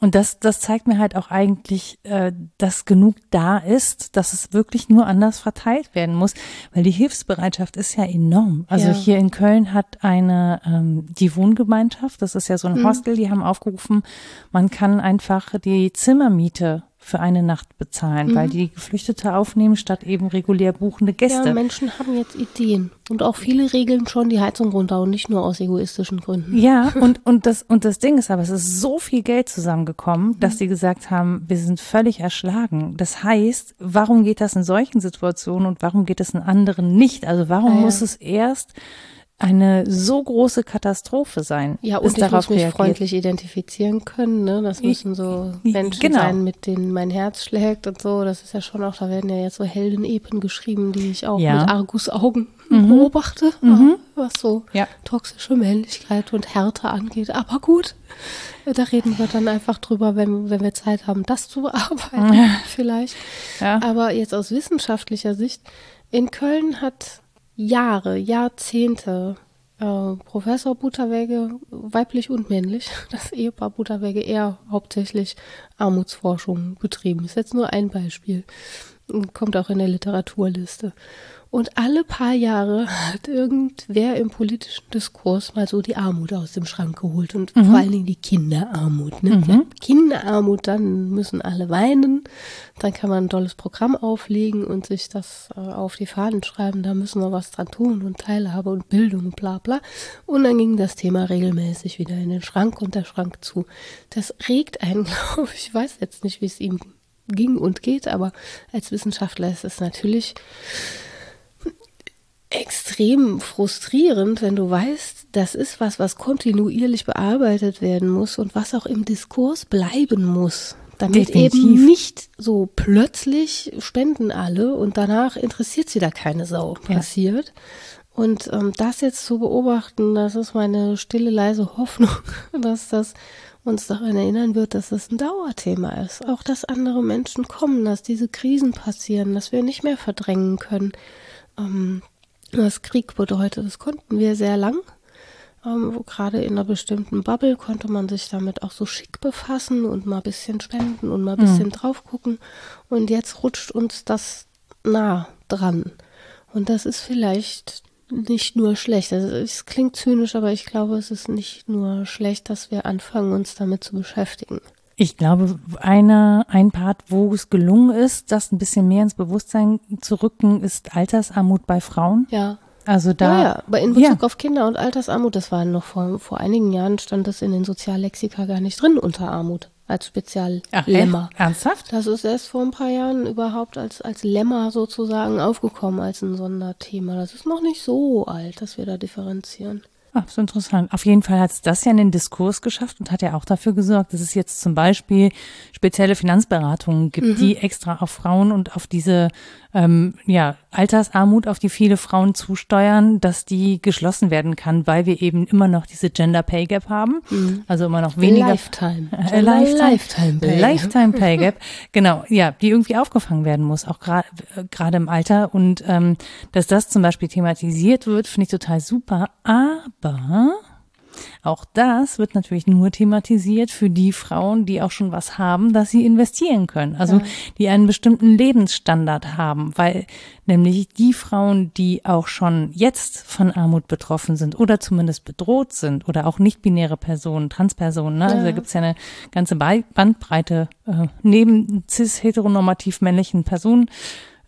und das, das zeigt mir halt auch eigentlich, äh, dass genug da ist, dass es wirklich nur anders verteilt werden muss, weil die Hilfsbereitschaft ist ja enorm. Also Ja. hier in Köln hat eine ähm, die Wohngemeinschaft, das ist ja so ein Mhm. Hostel, die haben aufgerufen, man kann einfach die Zimmermiete für eine Nacht bezahlen, weil die Geflüchtete aufnehmen statt eben regulär buchende Gäste. Ja, Menschen haben jetzt Ideen. Und auch viele regeln schon die Heizung runter und nicht nur aus egoistischen Gründen. Ja, und, und, das, und das Ding ist aber, es ist so viel Geld zusammengekommen, dass Mhm. sie gesagt haben, wir sind völlig erschlagen. Das heißt, warum geht das in solchen Situationen und warum geht es in anderen nicht? Also warum Ah, ja. muss es erst eine so große Katastrophe sein? Ja, und ich muss mich reagiert? freundlich identifizieren können. Ne? Das müssen so Menschen genau. sein, mit denen mein Herz schlägt und so. Das ist ja schon auch, da werden ja jetzt so Heldenepen geschrieben, die ich auch Ja. Mhm. mit Argusaugen beobachte, äh, was so Ja. toxische Männlichkeit und Härte angeht. Aber gut, da reden wir dann einfach drüber, wenn, wenn wir Zeit haben, das zu bearbeiten, vielleicht. Ja. Aber jetzt aus wissenschaftlicher Sicht, in Köln hat Jahre, Jahrzehnte äh, Professor Butterwege, weiblich und männlich, das Ehepaar Butterwege eher hauptsächlich Armutsforschung betrieben. Ist jetzt nur ein Beispiel. Kommt auch in der Literaturliste. Und alle paar Jahre hat irgendwer im politischen Diskurs mal so die Armut aus dem Schrank geholt und vor allen Dingen die Kinderarmut. Ne? Ja, Kinderarmut, dann müssen alle weinen, dann kann man ein tolles Programm auflegen und sich das äh, auf die Fahnen schreiben, da müssen wir was dran tun und Teilhabe und Bildung und bla bla. Und dann ging das Thema regelmäßig wieder in den Schrank und der Schrank zu. Das regt einen, glaube ich, ich weiß jetzt nicht, wie es ihm ging und geht, aber als Wissenschaftler ist es natürlich extrem frustrierend, wenn du weißt, das ist was, was kontinuierlich bearbeitet werden muss und was auch im Diskurs bleiben muss. Damit Definitiv. eben nicht so plötzlich spenden alle und danach interessiert sie da keine Sau Ja. passiert. Und ähm, das jetzt zu beobachten, das ist meine stille, leise Hoffnung, dass das uns daran erinnern wird, dass es ein Dauerthema ist. Auch, dass andere Menschen kommen, dass diese Krisen passieren, dass wir nicht mehr verdrängen können. Ähm, was Krieg bedeutet, das konnten wir sehr lang. Ähm, gerade in einer bestimmten Bubble konnte man sich damit auch so schick befassen und mal ein bisschen spenden und mal ein bisschen drauf gucken. Und jetzt rutscht uns das nah dran. Und das ist vielleicht nicht nur schlecht. Also es klingt zynisch, aber ich glaube, es ist nicht nur schlecht, dass wir anfangen, uns damit zu beschäftigen. Ich glaube, eine, ein Part, wo es gelungen ist, das ein bisschen mehr ins Bewusstsein zu rücken, ist Altersarmut bei Frauen. Ja. Also da. ja, aber in Bezug Ja. auf Kinder- und Altersarmut, das war noch vor, vor einigen Jahren, stand das in den Soziallexika gar nicht drin unter Armut als Speziallemma. Ernsthaft? Das ist erst vor ein paar Jahren überhaupt als, als Lemma sozusagen aufgekommen, als ein Sonderthema. Das ist noch nicht so alt, dass wir da differenzieren. Ach, so interessant. Auf jeden Fall hat es das ja in den Diskurs geschafft und hat ja auch dafür gesorgt, dass es jetzt zum Beispiel spezielle Finanzberatungen gibt, die extra auf Frauen und auf diese ähm, ja, Altersarmut, auf die viele Frauen zusteuern, dass die geschlossen werden kann, weil wir eben immer noch diese Gender Pay Gap haben. Also immer noch weniger. Lifetime. Äh, Lifetime, Lifetime Pay. Lifetime Pay Gap, genau, ja, die irgendwie aufgefangen werden muss, auch gerade gerade im Alter. Und ähm, dass das zum Beispiel thematisiert wird, finde ich total super. Aber Auch das wird natürlich nur thematisiert für die Frauen, die auch schon was haben, dass sie investieren können. Also ja. die einen bestimmten Lebensstandard haben, weil nämlich die Frauen, die auch schon jetzt von Armut betroffen sind oder zumindest bedroht sind oder auch nicht-binäre Personen, Transpersonen, ne? also ja. da gibt's ja eine ganze Bandbreite äh, neben cis-heteronormativ männlichen Personen,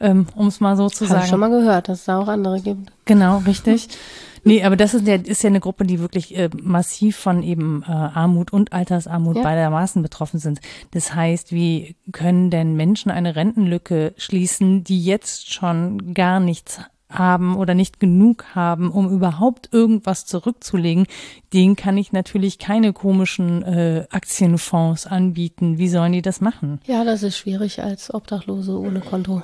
ähm, um es mal so zu Hab sagen. Ich schon mal gehört, dass es da auch andere gibt. Genau, richtig. Nee, aber das ist ja, ist ja eine Gruppe, die wirklich äh, massiv von eben äh, Armut und Altersarmut ja. beidermaßen betroffen sind. Das heißt, wie können denn Menschen eine Rentenlücke schließen, die jetzt schon gar nichts haben oder nicht genug haben, um überhaupt irgendwas zurückzulegen, den kann ich natürlich keine komischen äh, Aktienfonds anbieten. Wie sollen die das machen? Ja, das ist schwierig als Obdachlose ohne Konto.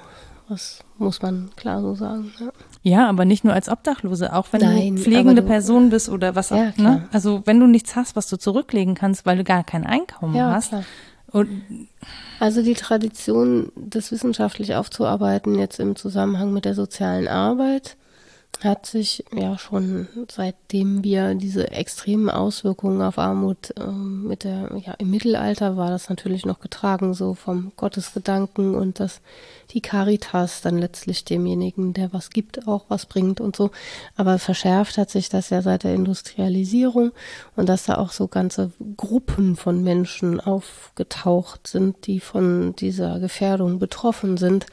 Das muss man klar so sagen. Ja. Ja, aber nicht nur als Obdachlose, auch wenn Nein, du pflegende du, Person bist oder was auch. Ja, ne? Also wenn du nichts hast, was du zurücklegen kannst, weil du gar kein Einkommen ja, hast. also die Tradition, das wissenschaftlich aufzuarbeiten, jetzt im Zusammenhang mit der sozialen Arbeit, hat sich ja schon seitdem wir diese extremen Auswirkungen auf Armut äh, mit der, ja, im Mittelalter war das natürlich noch getragen, so vom Gottesgedanken und dass die Caritas dann letztlich demjenigen, der was gibt, auch was bringt und so. Aber verschärft hat sich das ja seit der Industrialisierung und dass da auch so ganze Gruppen von Menschen aufgetaucht sind, die von dieser Gefährdung betroffen sind,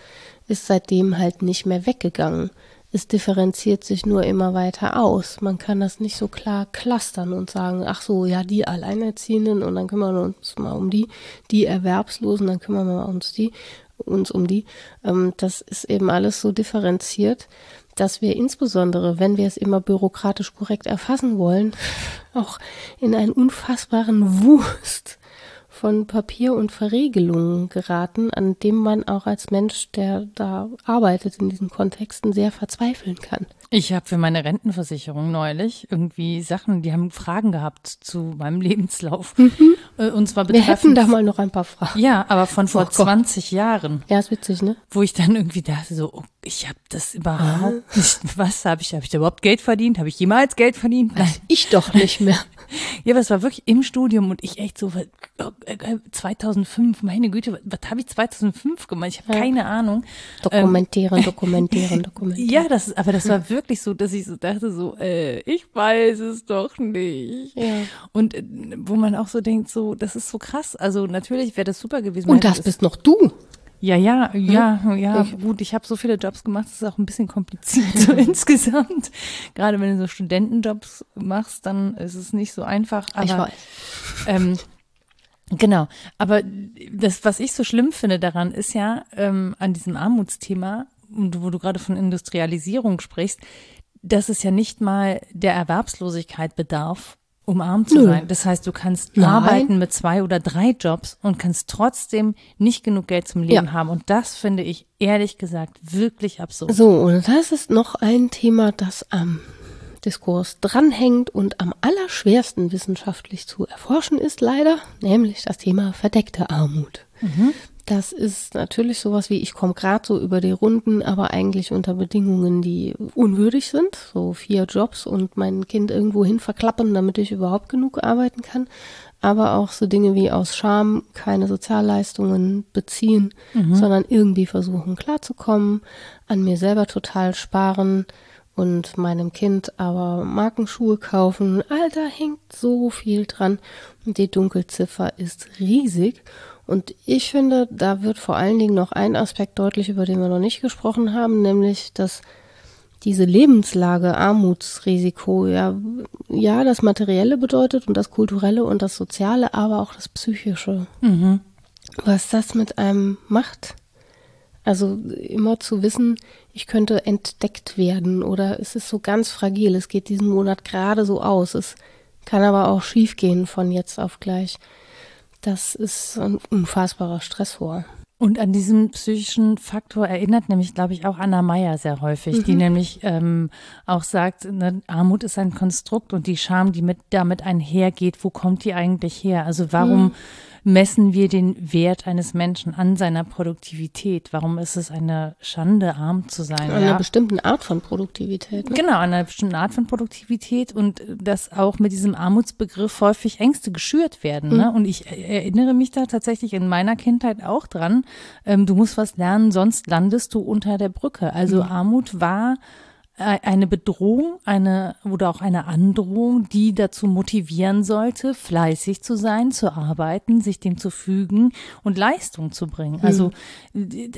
ist seitdem halt nicht mehr weggegangen es differenziert sich nur immer weiter aus. Man kann das nicht so klar clustern und sagen, ach so, ja, die Alleinerziehenden und dann kümmern wir uns mal um die, die Erwerbslosen, dann kümmern wir uns die, uns um die. Ähm, das ist eben alles so differenziert, dass wir insbesondere, wenn wir es immer bürokratisch korrekt erfassen wollen, auch in einen unfassbaren Wust von Papier und Verregelungen geraten, an dem man auch als Mensch, der da arbeitet in diesen Kontexten, sehr verzweifeln kann. Ich habe für meine Rentenversicherung neulich irgendwie Sachen, die haben Fragen gehabt zu meinem Lebenslauf. Mhm. Äh, und zwar Wir hätten da mal noch ein paar Fragen. Ja, aber von vor oh 20 Jahren. Ja, ist witzig, ne? Wo ich dann irgendwie dachte so, oh, ich habe das überhaupt ah. nicht. Was habe ich? Habe ich da überhaupt Geld verdient? Habe ich jemals Geld verdient? Nein. Ich doch nicht mehr. ja, aber es war wirklich im Studium und ich echt so 2005. Meine Güte, was, was habe ich 2005 gemacht? Ich habe ja. keine Ahnung. Dokumentieren, ähm, dokumentieren, dokumentieren. Ja, das, aber das war wirklich so, dass ich so dachte so, äh, ich weiß es doch nicht. Ja. Und äh, wo man auch so denkt, so, das ist so krass. Also natürlich wäre das super gewesen. Und das bist noch du. Ja, ja, ja, hm? ja, ich, gut, ich habe so viele Jobs gemacht, das ist auch ein bisschen kompliziert so insgesamt. Gerade wenn du so Studentenjobs machst, dann ist es nicht so einfach. Aber, ich weiß. Ähm, genau, aber das, was ich so schlimm finde daran, ist ja ähm, an diesem Armutsthema, wo du gerade von Industrialisierung sprichst, dass es ja nicht mal der Erwerbslosigkeit bedarf, um arm zu Nö. sein. Das heißt, du kannst Nein. arbeiten mit zwei oder drei Jobs und kannst trotzdem nicht genug Geld zum Leben ja. haben. Und das finde ich ehrlich gesagt wirklich absurd. So, und das ist noch ein Thema, das am Diskurs dranhängt und am allerschwersten wissenschaftlich zu erforschen ist, leider, nämlich das Thema verdeckte Armut. Mhm. Das ist natürlich sowas wie, ich komme gerade so über die Runden, aber eigentlich unter Bedingungen, die unwürdig sind. So vier Jobs und mein Kind irgendwo hin verklappen, damit ich überhaupt genug arbeiten kann. Aber auch so Dinge wie aus Scham keine Sozialleistungen beziehen, mhm. sondern irgendwie versuchen klarzukommen, an mir selber total sparen und meinem Kind aber Markenschuhe kaufen. Alter, hängt so viel dran. Und die Dunkelziffer ist riesig. Und ich finde, da wird vor allen Dingen noch ein Aspekt deutlich, über den wir noch nicht gesprochen haben, nämlich, dass diese Lebenslage, Armutsrisiko, ja, ja, das Materielle bedeutet und das Kulturelle und das Soziale, aber auch das Psychische. Mhm. Was das mit einem macht. Also immer zu wissen, ich könnte entdeckt werden oder es ist so ganz fragil, es geht diesen Monat gerade so aus, es kann aber auch schiefgehen von jetzt auf gleich. Das ist ein unfassbarer Stressor. Und an diesen psychischen Faktor erinnert nämlich, glaube ich, auch Anna Meyer sehr häufig, mhm. die nämlich ähm, auch sagt, ne, Armut ist ein Konstrukt und die Scham, die mit damit einhergeht, wo kommt die eigentlich her? Also warum mhm messen wir den Wert eines Menschen an seiner Produktivität? Warum ist es eine Schande, arm zu sein? An einer bestimmten Art von Produktivität. Ne? Genau, an einer bestimmten Art von Produktivität und dass auch mit diesem Armutsbegriff häufig Ängste geschürt werden. Ne? Mhm. Ne? Und ich erinnere mich da tatsächlich in meiner Kindheit auch dran. Ähm, du musst was lernen, sonst landest du unter der Brücke. Also mhm. Armut war eine Bedrohung, eine oder auch eine Androhung, die dazu motivieren sollte, fleißig zu sein, zu arbeiten, sich dem zu fügen und Leistung zu bringen. Mhm. Also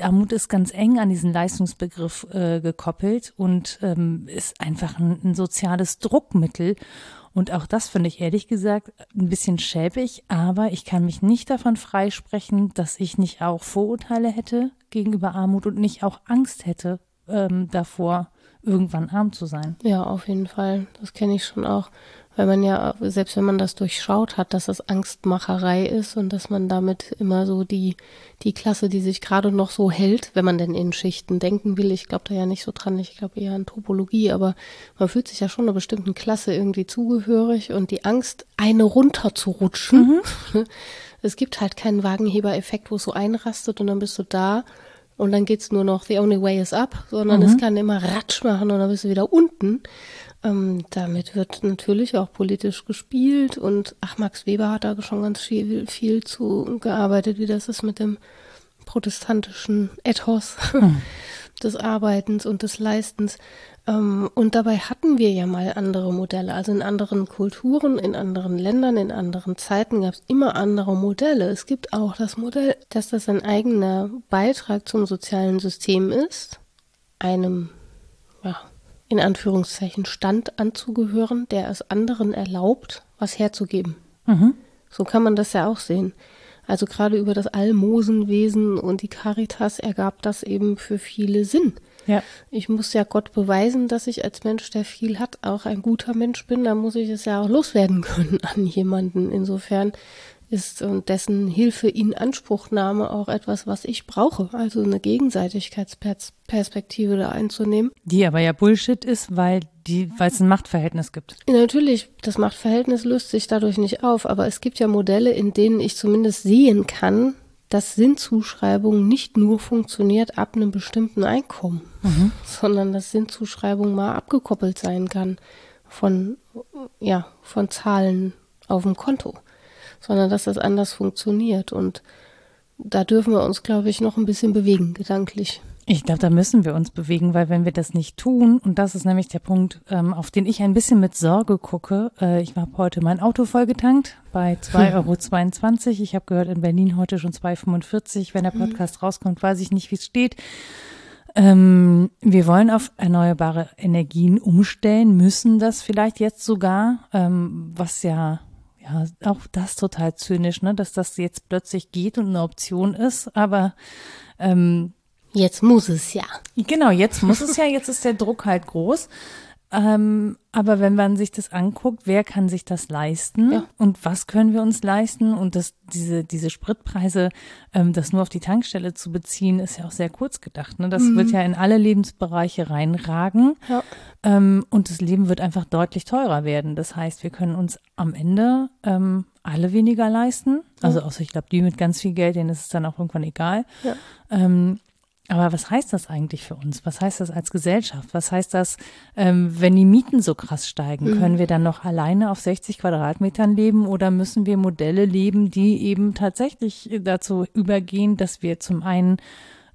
Armut ist ganz eng an diesen Leistungsbegriff äh, gekoppelt und ähm, ist einfach ein, ein soziales Druckmittel. Und auch das finde ich ehrlich gesagt ein bisschen schäbig, aber ich kann mich nicht davon freisprechen, dass ich nicht auch Vorurteile hätte gegenüber Armut und nicht auch Angst hätte ähm, davor, irgendwann arm zu sein. Ja, auf jeden Fall. Das kenne ich schon auch. Weil man ja, selbst wenn man das durchschaut hat, dass das Angstmacherei ist und dass man damit immer so die, die Klasse, die sich gerade noch so hält, wenn man denn in Schichten denken will, ich glaube da ja nicht so dran, ich glaube eher an Topologie, aber man fühlt sich ja schon einer bestimmten Klasse irgendwie zugehörig und die Angst, eine runterzurutschen. Mhm. Es gibt halt keinen Wagenheber-Effekt, wo es so einrastet und dann bist du da und dann geht's nur noch The Only Way is Up, sondern mhm. es kann immer Ratsch machen und dann bist du wieder unten. Ähm, damit wird natürlich auch politisch gespielt und ach, Max Weber hat da schon ganz viel, viel zu gearbeitet, wie das ist mit dem protestantischen Ethos mhm. des Arbeitens und des Leistens. Ähm, und dabei hatten wir ja mal andere Modelle. Also in anderen Kulturen, in anderen Ländern, in anderen Zeiten gab es immer andere Modelle. Es gibt auch das Modell, dass das ein eigener Beitrag zum sozialen System ist, einem, ja, in Anführungszeichen Stand anzugehören, der es anderen erlaubt, was herzugeben. Mhm. So kann man das ja auch sehen. Also gerade über das Almosenwesen und die Caritas ergab das eben für viele Sinn. Ja. Ich muss ja Gott beweisen, dass ich als Mensch, der viel hat, auch ein guter Mensch bin. Da muss ich es ja auch loswerden können an jemanden. Insofern ist und dessen Hilfe in Anspruchnahme auch etwas, was ich brauche. Also eine Gegenseitigkeitsperspektive da einzunehmen. Die aber ja Bullshit ist, weil die, weil es ein Machtverhältnis gibt. Natürlich, das Machtverhältnis löst sich dadurch nicht auf, aber es gibt ja Modelle, in denen ich zumindest sehen kann, dass Sinnzuschreibung nicht nur funktioniert ab einem bestimmten Einkommen, mhm. sondern dass Sinnzuschreibung mal abgekoppelt sein kann von, ja, von Zahlen auf dem Konto, sondern dass das anders funktioniert. Und da dürfen wir uns, glaube ich, noch ein bisschen bewegen, gedanklich. Ich glaube, da müssen wir uns bewegen, weil wenn wir das nicht tun, und das ist nämlich der Punkt, ähm, auf den ich ein bisschen mit Sorge gucke, äh, ich habe heute mein Auto vollgetankt bei 2,22 Euro. Ich habe gehört, in Berlin heute schon 2,45. Wenn der mhm. Podcast rauskommt, weiß ich nicht, wie es steht. Ähm, wir wollen auf erneuerbare Energien umstellen, müssen das vielleicht jetzt sogar, ähm, was ja ja, auch das total zynisch, ne, dass das jetzt plötzlich geht und eine Option ist, aber ähm, Jetzt muss es ja. Genau, jetzt muss es ja, jetzt ist der Druck halt groß. Ähm, aber wenn man sich das anguckt, wer kann sich das leisten ja. und was können wir uns leisten und das, diese, diese Spritpreise, ähm, das nur auf die Tankstelle zu beziehen, ist ja auch sehr kurz gedacht. Ne? Das mhm. wird ja in alle Lebensbereiche reinragen ja. ähm, und das Leben wird einfach deutlich teurer werden. Das heißt, wir können uns am Ende ähm, alle weniger leisten. Also außer ich glaube, die mit ganz viel Geld, denen ist es dann auch irgendwann egal. Ja. Aber was heißt das eigentlich für uns? Was heißt das als Gesellschaft? Was heißt das, ähm, wenn die Mieten so krass steigen? Mhm. Können wir dann noch alleine auf 60 Quadratmetern leben oder müssen wir Modelle leben, die eben tatsächlich dazu übergehen, dass wir zum einen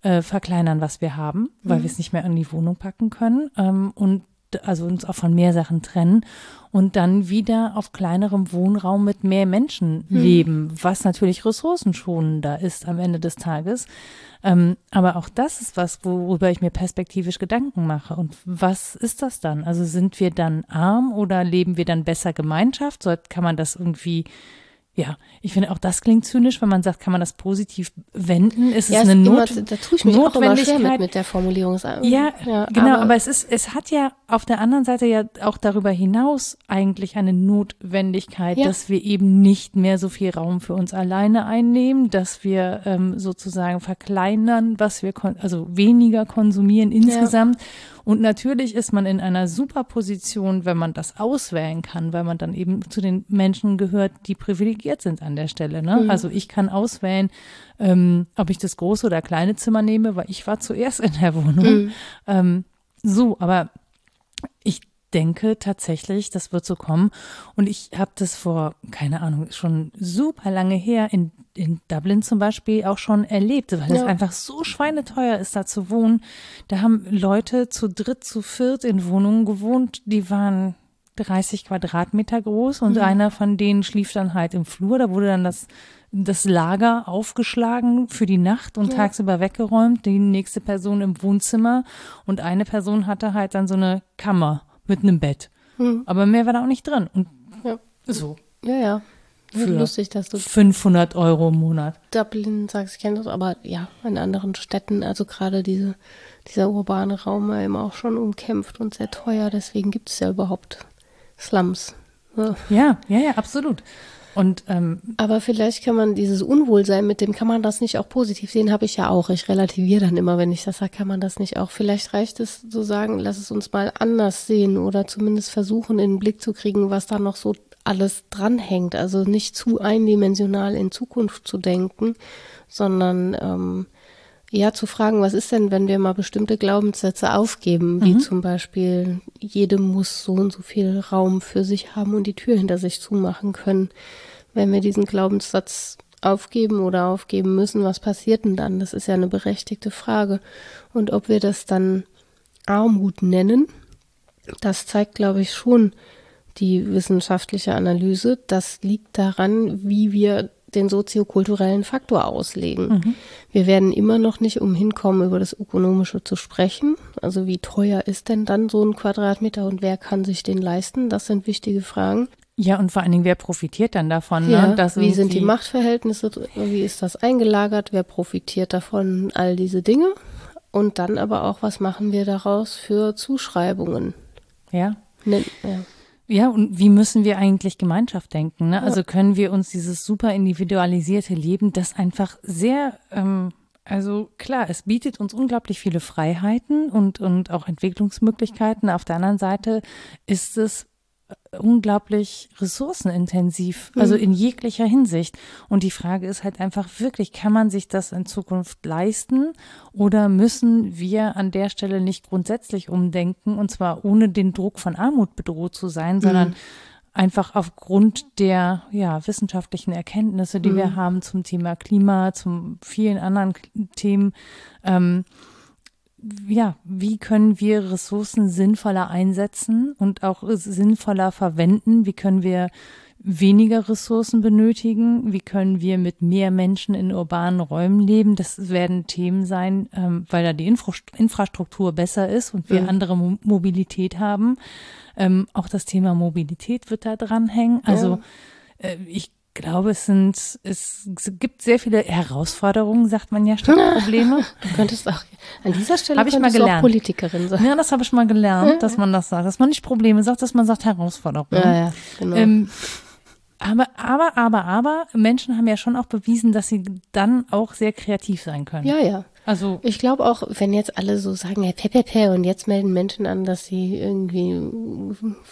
äh, verkleinern, was wir haben, weil mhm. wir es nicht mehr in die Wohnung packen können ähm, und also uns auch von mehr Sachen trennen und dann wieder auf kleinerem Wohnraum mit mehr Menschen mhm. leben, was natürlich ressourcenschonender ist am Ende des Tages. Ähm, aber auch das ist was, worüber ich mir perspektivisch Gedanken mache. Und was ist das dann? Also sind wir dann arm oder leben wir dann besser Gemeinschaft? So kann man das irgendwie ja, ich finde auch das klingt zynisch, wenn man sagt, kann man das positiv wenden? Ist es ja, eine Not immer, Da tue ich mich auch immer schwer mit, mit der Formulierung. Ja, ja genau, aber, aber, es ist, es hat ja auf der anderen Seite ja auch darüber hinaus eigentlich eine Notwendigkeit, ja. dass wir eben nicht mehr so viel Raum für uns alleine einnehmen, dass wir ähm, sozusagen verkleinern, was wir, also weniger konsumieren insgesamt. Ja Und natürlich ist man in einer super Position, wenn man das auswählen kann, weil man dann eben zu den Menschen gehört, die privilegiert sind an der Stelle. Ne? Mhm. Also ich kann auswählen, ähm, ob ich das große oder kleine Zimmer nehme, weil ich war zuerst in der Wohnung. Mhm. Ähm, so, aber denke tatsächlich, das wird so kommen. Und ich habe das vor, keine Ahnung, schon super lange her in, in Dublin zum Beispiel auch schon erlebt, weil ja. es einfach so schweineteuer ist, da zu wohnen. Da haben Leute zu dritt, zu viert in Wohnungen gewohnt, die waren 30 Quadratmeter groß und mhm. einer von denen schlief dann halt im Flur. Da wurde dann das, das Lager aufgeschlagen für die Nacht und ja. tagsüber weggeräumt. Die nächste Person im Wohnzimmer und eine Person hatte halt dann so eine Kammer mit einem Bett. Hm. Aber mehr war da auch nicht drin. Und ja. so. Ja, ja. Für lustig, dass du 500 Euro im Monat. Dublin sagst, ich kenne das, aber ja, in anderen Städten, also gerade diese, dieser urbane Raum war eben auch schon umkämpft und sehr teuer, deswegen gibt es ja überhaupt Slums. Ja, ja, ja, ja absolut. Und, ähm, Aber vielleicht kann man dieses Unwohlsein, mit dem kann man das nicht auch positiv sehen, habe ich ja auch. Ich relativiere dann immer, wenn ich das sage, kann man das nicht auch. Vielleicht reicht es zu sagen, lass es uns mal anders sehen oder zumindest versuchen, in den Blick zu kriegen, was da noch so alles dranhängt. Also nicht zu eindimensional in Zukunft zu denken, sondern ähm, ja, zu fragen, was ist denn, wenn wir mal bestimmte Glaubenssätze aufgeben, wie mhm. zum Beispiel, jedem muss so und so viel Raum für sich haben und die Tür hinter sich zumachen können. Wenn wir diesen Glaubenssatz aufgeben oder aufgeben müssen, was passiert denn dann? Das ist ja eine berechtigte Frage. Und ob wir das dann Armut nennen, das zeigt, glaube ich, schon die wissenschaftliche Analyse. Das liegt daran, wie wir den soziokulturellen Faktor auslegen. Mhm. Wir werden immer noch nicht umhin kommen, über das Ökonomische zu sprechen. Also wie teuer ist denn dann so ein Quadratmeter und wer kann sich den leisten? Das sind wichtige Fragen. Ja, und vor allen Dingen, wer profitiert dann davon? Ne? Ja, ne? wie sind die Machtverhältnisse? Wie ist das eingelagert? Wer profitiert davon? All diese Dinge. Und dann aber auch, was machen wir daraus für Zuschreibungen? Ja. Ne, ja. Ja, und wie müssen wir eigentlich Gemeinschaft denken? Ne? Also können wir uns dieses super individualisierte Leben, das einfach sehr, ähm, also klar, es bietet uns unglaublich viele Freiheiten und, und auch Entwicklungsmöglichkeiten. Auf der anderen Seite ist es unglaublich ressourcenintensiv, also mhm. in jeglicher Hinsicht. Und die Frage ist halt einfach wirklich, kann man sich das in Zukunft leisten oder müssen wir an der Stelle nicht grundsätzlich umdenken und zwar ohne den Druck von Armut bedroht zu sein, mhm. sondern einfach aufgrund der ja, wissenschaftlichen Erkenntnisse, die mhm. wir haben zum Thema Klima, zum vielen anderen Themen, ähm, ja, wie können wir Ressourcen sinnvoller einsetzen und auch sinnvoller verwenden? Wie können wir weniger Ressourcen benötigen? Wie können wir mit mehr Menschen in urbanen Räumen leben? Das werden Themen sein, ähm, weil da die Infra Infrastruktur besser ist und wir mhm. andere Mo Mobilität haben. Ähm, auch das Thema Mobilität wird da dranhängen. Also ja. äh, ich glaube, es sind, es gibt sehr viele Herausforderungen, sagt man ja, statt Probleme. Du könntest auch, an dieser Stelle hab ich mal gelernt. auch Politikerin sein. Ja, das habe ich mal gelernt, dass man das sagt, dass man nicht Probleme sagt, dass man sagt Herausforderungen. Ja, ja, genau. Ähm, aber, aber, aber, aber, Menschen haben ja schon auch bewiesen, dass sie dann auch sehr kreativ sein können. Ja, ja. Also ich glaube auch, wenn jetzt alle so sagen, hey, pepepe, und jetzt melden Menschen an, dass sie irgendwie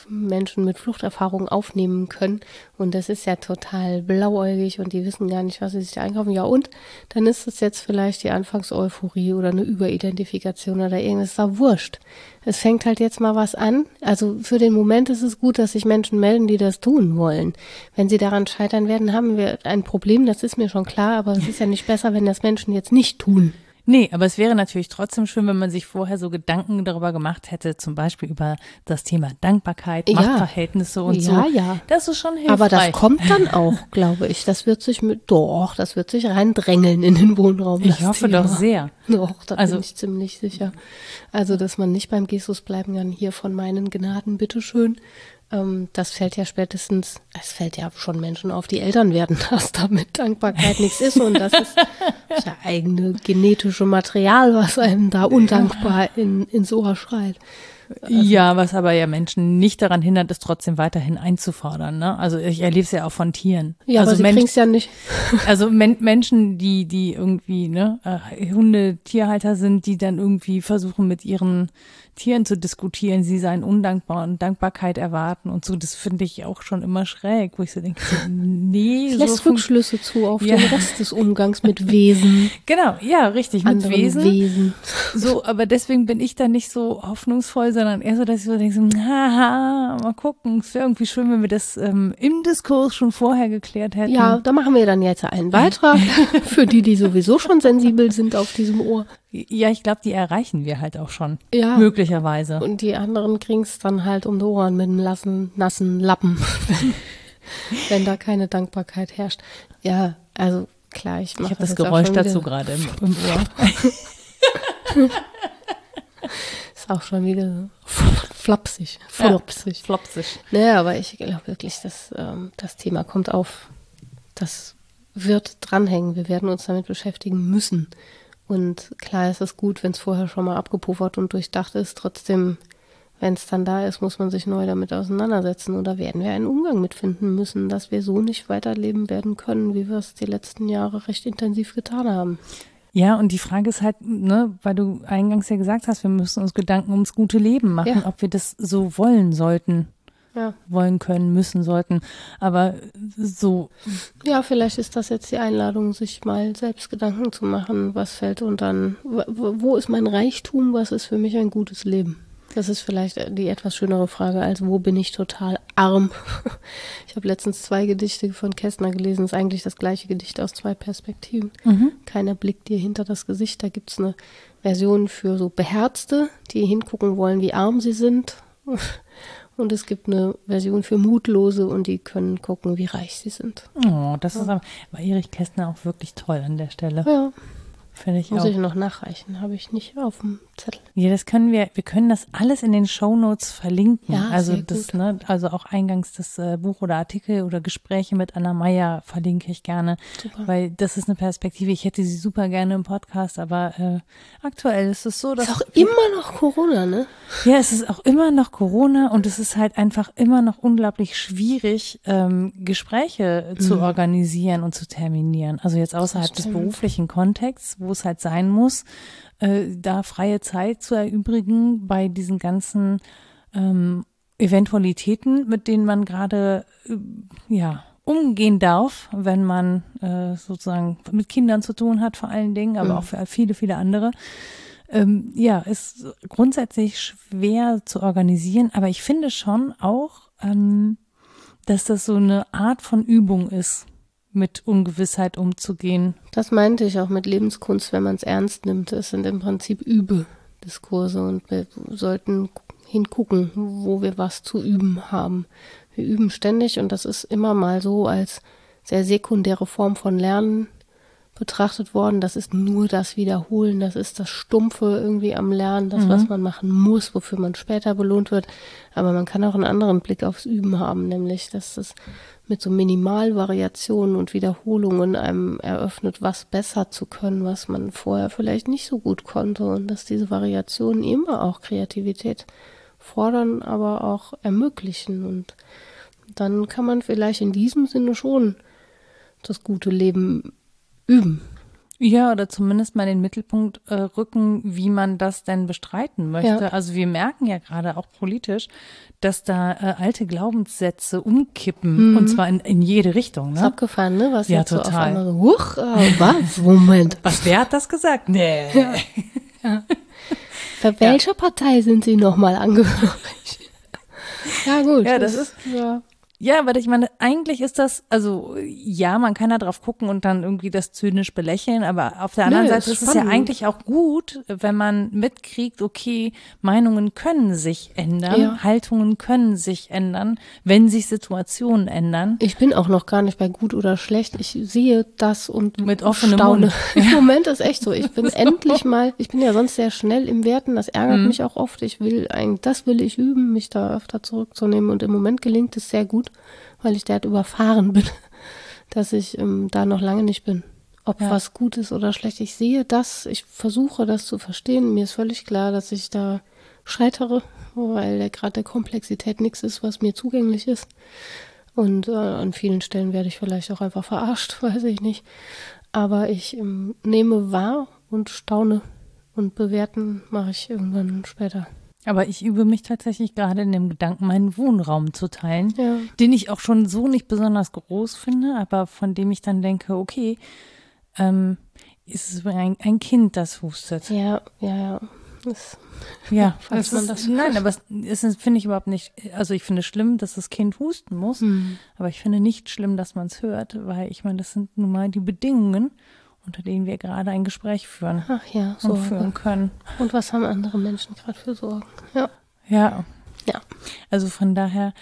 Menschen mit Fluchterfahrung aufnehmen können und das ist ja total blauäugig und die wissen gar nicht, was sie sich einkaufen. Ja und dann ist es jetzt vielleicht die Anfangseuphorie oder eine Überidentifikation oder irgendwas, da wurscht. Es fängt halt jetzt mal was an. Also für den Moment ist es gut, dass sich Menschen melden, die das tun wollen. Wenn sie daran scheitern werden, haben wir ein Problem, das ist mir schon klar, aber es ist ja nicht besser, wenn das Menschen jetzt nicht tun. Nee, aber es wäre natürlich trotzdem schön, wenn man sich vorher so Gedanken darüber gemacht hätte, zum Beispiel über das Thema Dankbarkeit, ja. Machtverhältnisse und ja, so. Ja, ja. Das ist schon hilfreich. Aber das kommt dann auch, glaube ich. Das wird sich mit, doch, das wird sich reindrängeln in den Wohnraum. Ich hoffe Thema. doch sehr. Doch, da also, bin ich ziemlich sicher. Also, dass man nicht beim Jesus bleiben kann, hier von meinen Gnaden, bitteschön, ähm, das fällt ja spätestens, es fällt ja schon Menschen auf, die Eltern werden, dass da mit Dankbarkeit nichts ist und das ist das ja eigene genetische Material, was einem da undankbar in, ins Ohr schreit. Also, ja, was aber ja Menschen nicht daran hindert, es trotzdem weiterhin einzufordern. Ne? Also ich erlebe es ja auch von Tieren. Ja, also aber sie kriegen ja nicht. also Men Menschen, die, die irgendwie ne, äh, Hunde, Tierhalter sind, die dann irgendwie versuchen mit ihren Tieren zu diskutieren, sie seien undankbar und Dankbarkeit erwarten und so, das finde ich auch schon immer schräg, wo ich so denke, so, nee. lässt so Rückschlüsse zu auf ja. den Rest des Umgangs mit Wesen. Genau, ja, richtig, mit Wesen. Wesen. So, aber deswegen bin ich da nicht so hoffnungsvoll, sondern eher so, dass ich so denke, so, haha, mal gucken, es wäre irgendwie schön, wenn wir das ähm, im Diskurs schon vorher geklärt hätten. Ja, da machen wir dann jetzt einen Beitrag für die, die sowieso schon sensibel sind auf diesem Ohr. Ja, ich glaube, die erreichen wir halt auch schon. Ja. Möglicherweise. Und die anderen kriegen es dann halt um die Ohren mit einem lassen, nassen Lappen, wenn da keine Dankbarkeit herrscht. Ja, also klar, ich mache Ich habe das Geräusch dazu gerade im, im Ohr. ist auch schon wieder flapsig, flopsig. Ja, flopsig. Naja, aber ich glaube wirklich, dass ähm, das Thema kommt auf. Das wird dranhängen. Wir werden uns damit beschäftigen müssen. Und klar ist es gut, wenn es vorher schon mal abgepuffert und durchdacht ist. Trotzdem, wenn es dann da ist, muss man sich neu damit auseinandersetzen. Oder werden wir einen Umgang mitfinden müssen, dass wir so nicht weiterleben werden können, wie wir es die letzten Jahre recht intensiv getan haben. Ja, und die Frage ist halt, ne, weil du eingangs ja gesagt hast, wir müssen uns Gedanken ums gute Leben machen, ja. ob wir das so wollen sollten ja. wollen können, müssen, sollten. Aber so. Ja, vielleicht ist das jetzt die Einladung, sich mal selbst Gedanken zu machen, was fällt und dann, wo ist mein Reichtum, was ist für mich ein gutes Leben? Das ist vielleicht die etwas schönere Frage als wo bin ich total arm. Ich habe letztens zwei Gedichte von Kästner gelesen. Das ist eigentlich das gleiche Gedicht aus zwei Perspektiven. Mhm. Keiner blickt dir hinter das Gesicht. Da gibt es eine Version für so Beherzte, die hingucken wollen, wie arm sie sind. Und es gibt eine Version für Mutlose und die können gucken, wie reich sie sind. Oh, das ja. ist aber, war Erich Kästner auch wirklich toll an der Stelle. Ja. Finde ich Muss auch. ich noch nachreichen, habe ich nicht auf dem Zettel. Ja, das können wir, wir können das alles in den Shownotes verlinken. Ja, also das, ne, also auch eingangs das äh, Buch oder Artikel oder Gespräche mit Anna Meyer verlinke ich gerne. Super. Weil das ist eine Perspektive, ich hätte sie super gerne im Podcast, aber äh, aktuell ist es so, dass. Es ist auch immer noch Corona, ne? Ja, es ist auch immer noch Corona und es ist halt einfach immer noch unglaublich schwierig, ähm, Gespräche mhm. zu organisieren und zu terminieren. Also jetzt außerhalb des beruflichen Kontexts, wo wo es halt sein muss, äh, da freie Zeit zu erübrigen bei diesen ganzen ähm, Eventualitäten, mit denen man gerade äh, ja umgehen darf, wenn man äh, sozusagen mit Kindern zu tun hat, vor allen Dingen, aber mhm. auch für viele, viele andere. Ähm, ja, ist grundsätzlich schwer zu organisieren, aber ich finde schon auch, ähm, dass das so eine Art von Übung ist mit Ungewissheit umzugehen. Das meinte ich auch mit Lebenskunst, wenn man es ernst nimmt. Es sind im Prinzip Übe-Diskurse und wir sollten hingucken, wo wir was zu üben haben. Wir üben ständig und das ist immer mal so als sehr sekundäre Form von Lernen betrachtet worden. Das ist nur das Wiederholen, das ist das Stumpfe irgendwie am Lernen, das, mhm. was man machen muss, wofür man später belohnt wird. Aber man kann auch einen anderen Blick aufs Üben haben, nämlich, dass es mit so Minimalvariationen und Wiederholungen einem eröffnet, was besser zu können, was man vorher vielleicht nicht so gut konnte und dass diese Variationen immer auch Kreativität fordern, aber auch ermöglichen und dann kann man vielleicht in diesem Sinne schon das gute Leben üben. Ja, oder zumindest mal in den Mittelpunkt äh, rücken, wie man das denn bestreiten möchte. Ja. Also wir merken ja gerade auch politisch, dass da äh, alte Glaubenssätze umkippen mhm. und zwar in, in jede Richtung. Ne? Ist abgefahren, ne? Was ja, total. So auf einmal so, huch, äh, was? Moment. Was, wer hat das gesagt? Nee. Ja. ja. Für welche Partei sind Sie nochmal angehörig? ja, gut. Ja, das, das ist, ja. Ja, aber ich meine, eigentlich ist das, also ja, man kann da drauf gucken und dann irgendwie das zynisch belächeln, aber auf der anderen nee, Seite ist, es ja eigentlich auch gut, wenn man mitkriegt, okay, Meinungen können sich ändern, ja. Haltungen können sich ändern, wenn sich Situationen ändern. Ich bin auch noch gar nicht bei gut oder schlecht. Ich sehe das und mit offenem staune. Mund. Im Moment ist echt so. Ich bin endlich mal, ich bin ja sonst sehr schnell im Werten, das ärgert mhm. mich auch oft. Ich will eigentlich, das will ich üben, mich da öfter zurückzunehmen und im Moment gelingt es sehr gut weil ich derart überfahren bin, dass ich ähm, da noch lange nicht bin. Ob ja. was gut ist oder schlecht. Ich sehe das, ich versuche das zu verstehen. Mir ist völlig klar, dass ich da scheitere, weil gerade der Komplexität nichts ist, was mir zugänglich ist. Und äh, an vielen Stellen werde ich vielleicht auch einfach verarscht, weiß ich nicht. Aber ich ähm, nehme wahr und staune und bewerten mache ich irgendwann später. Aber ich übe mich tatsächlich gerade in dem Gedanken, meinen Wohnraum zu teilen, Ja. den ich auch schon so nicht besonders groß finde, aber von dem ich dann denke, okay, ähm, ist es ein, ein Kind, das hustet. Ja, ja, ja. Das, Ja, man ist, das nein, aber es ist, finde ich überhaupt nicht, also ich finde es schlimm, dass das Kind husten muss, aber ich finde nicht schlimm, dass man es hört, weil ich meine, das sind nun mal die Bedingungen, unter denen wir gerade ein Gespräch führen ach ja, und so. führen können. Und was haben andere Menschen gerade für Sorgen? Ja. Ja, Ja. also von daher,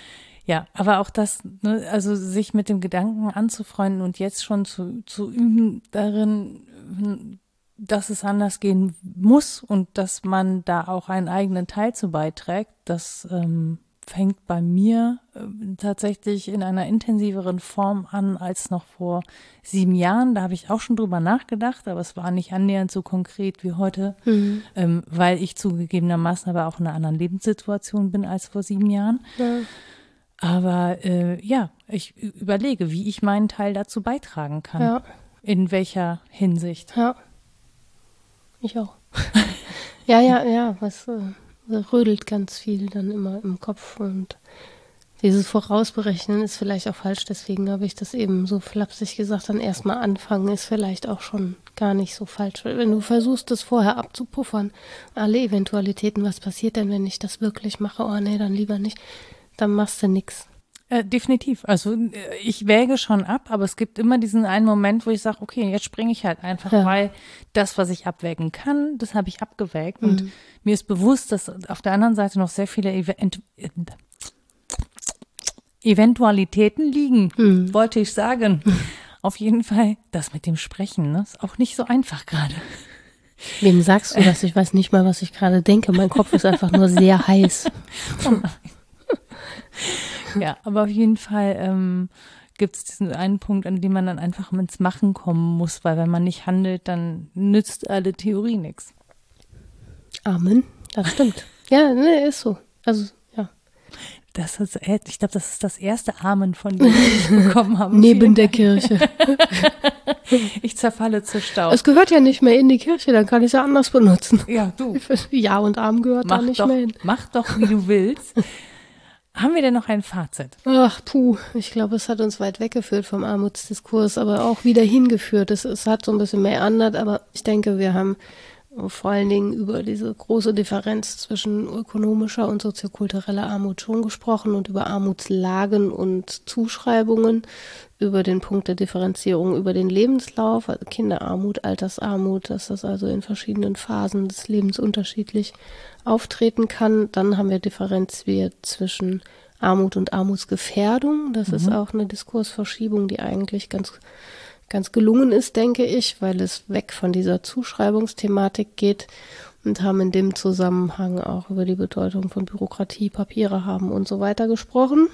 ja, aber auch das, ne, also sich mit dem Gedanken anzufreunden und jetzt schon zu, zu üben darin, dass es anders gehen muss und dass man da auch einen eigenen Teil zu beiträgt, das ähm, fängt bei mir äh, tatsächlich in einer intensiveren Form an als noch vor sieben Jahren. Da habe ich auch schon drüber nachgedacht, aber es war nicht annähernd so konkret wie heute, ähm, weil ich zugegebenermaßen aber auch in einer anderen Lebenssituation bin als vor sieben Jahren. ja. Aber äh, ja, ich überlege, wie ich meinen Teil dazu beitragen kann. Ja. In welcher Hinsicht. Ja. Ich auch. ja, ja, ja, was äh, rödelt ganz viel dann immer im Kopf und dieses Vorausberechnen ist vielleicht auch falsch, deswegen habe ich das eben so flapsig gesagt, dann erstmal anfangen ist vielleicht auch schon gar nicht so falsch. Wenn du versuchst, das vorher abzupuffern, alle Eventualitäten, was passiert denn, wenn ich das wirklich mache? Oh nee, dann lieber nicht. Dann machst du nix. Äh, definitiv. Also äh, ich wäge schon ab, aber es gibt immer diesen einen Moment, wo ich sage, okay, jetzt springe ich halt einfach, Ja. weil das, was ich abwägen kann, das habe ich abgewägt. Und mir ist bewusst, dass auf der anderen Seite noch sehr viele Event Eventualitäten liegen, wollte ich sagen. Auf jeden Fall, das mit dem Sprechen, ne, ist auch nicht so einfach gerade. Wem sagst du das? Ich weiß nicht mal, was ich gerade denke. Mein Kopf ist einfach nur sehr heiß. Ja, aber auf jeden Fall ähm, gibt es diesen einen Punkt, an dem man dann einfach ins Machen kommen muss, weil wenn man nicht handelt, dann nützt alle Theorie nichts. Amen. Das stimmt. Ja, ne, ist so. Also, ja. Das ist, ich glaube, das ist das erste Amen von dem ich bekommen habe. Neben der Kirche. Ich zerfalle zu Staub. Es gehört ja nicht mehr in die Kirche, dann kann ich es ja anders benutzen. ja, du, Ja und Arm gehört da mach nicht doch, mehr hin. mach doch, wie du willst. Haben wir denn noch ein Fazit? Ach, puh, ich glaube, es hat uns weit weggeführt vom Armutsdiskurs, aber auch wieder hingeführt. Es, es hat so ein bisschen mehr andert, aber ich denke, wir haben vor allen Dingen über diese große Differenz zwischen ökonomischer und soziokultureller Armut schon gesprochen und über Armutslagen und Zuschreibungen, über den Punkt der Differenzierung über den Lebenslauf, also Kinderarmut, Altersarmut, dass das also in verschiedenen Phasen des Lebens unterschiedlich auftreten kann. Dann haben wir differenziert zwischen Armut und Armutsgefährdung. Das ist auch eine Diskursverschiebung, die eigentlich ganz ganz gelungen ist, denke ich, weil es weg von dieser Zuschreibungsthematik geht und haben in dem Zusammenhang auch über die Bedeutung von Bürokratie, Papiere haben und so weiter gesprochen.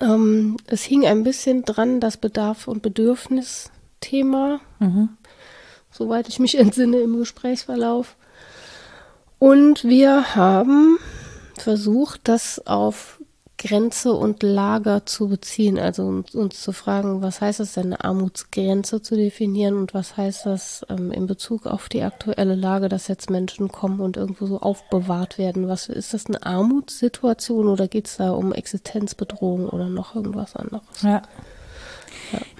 Ähm, es hing ein bisschen dran, das Bedarf- und Bedürfnisthema, soweit ich mich entsinne im Gesprächsverlauf. Und wir haben versucht, das auf Grenze und Lager zu beziehen, also uns, uns zu fragen, was heißt es denn, eine Armutsgrenze zu definieren und was heißt das ähm, in Bezug auf die aktuelle Lage, dass jetzt Menschen kommen und irgendwo so aufbewahrt werden. Was ist das eine Armutssituation oder geht es da um Existenzbedrohung oder noch irgendwas anderes? Ja.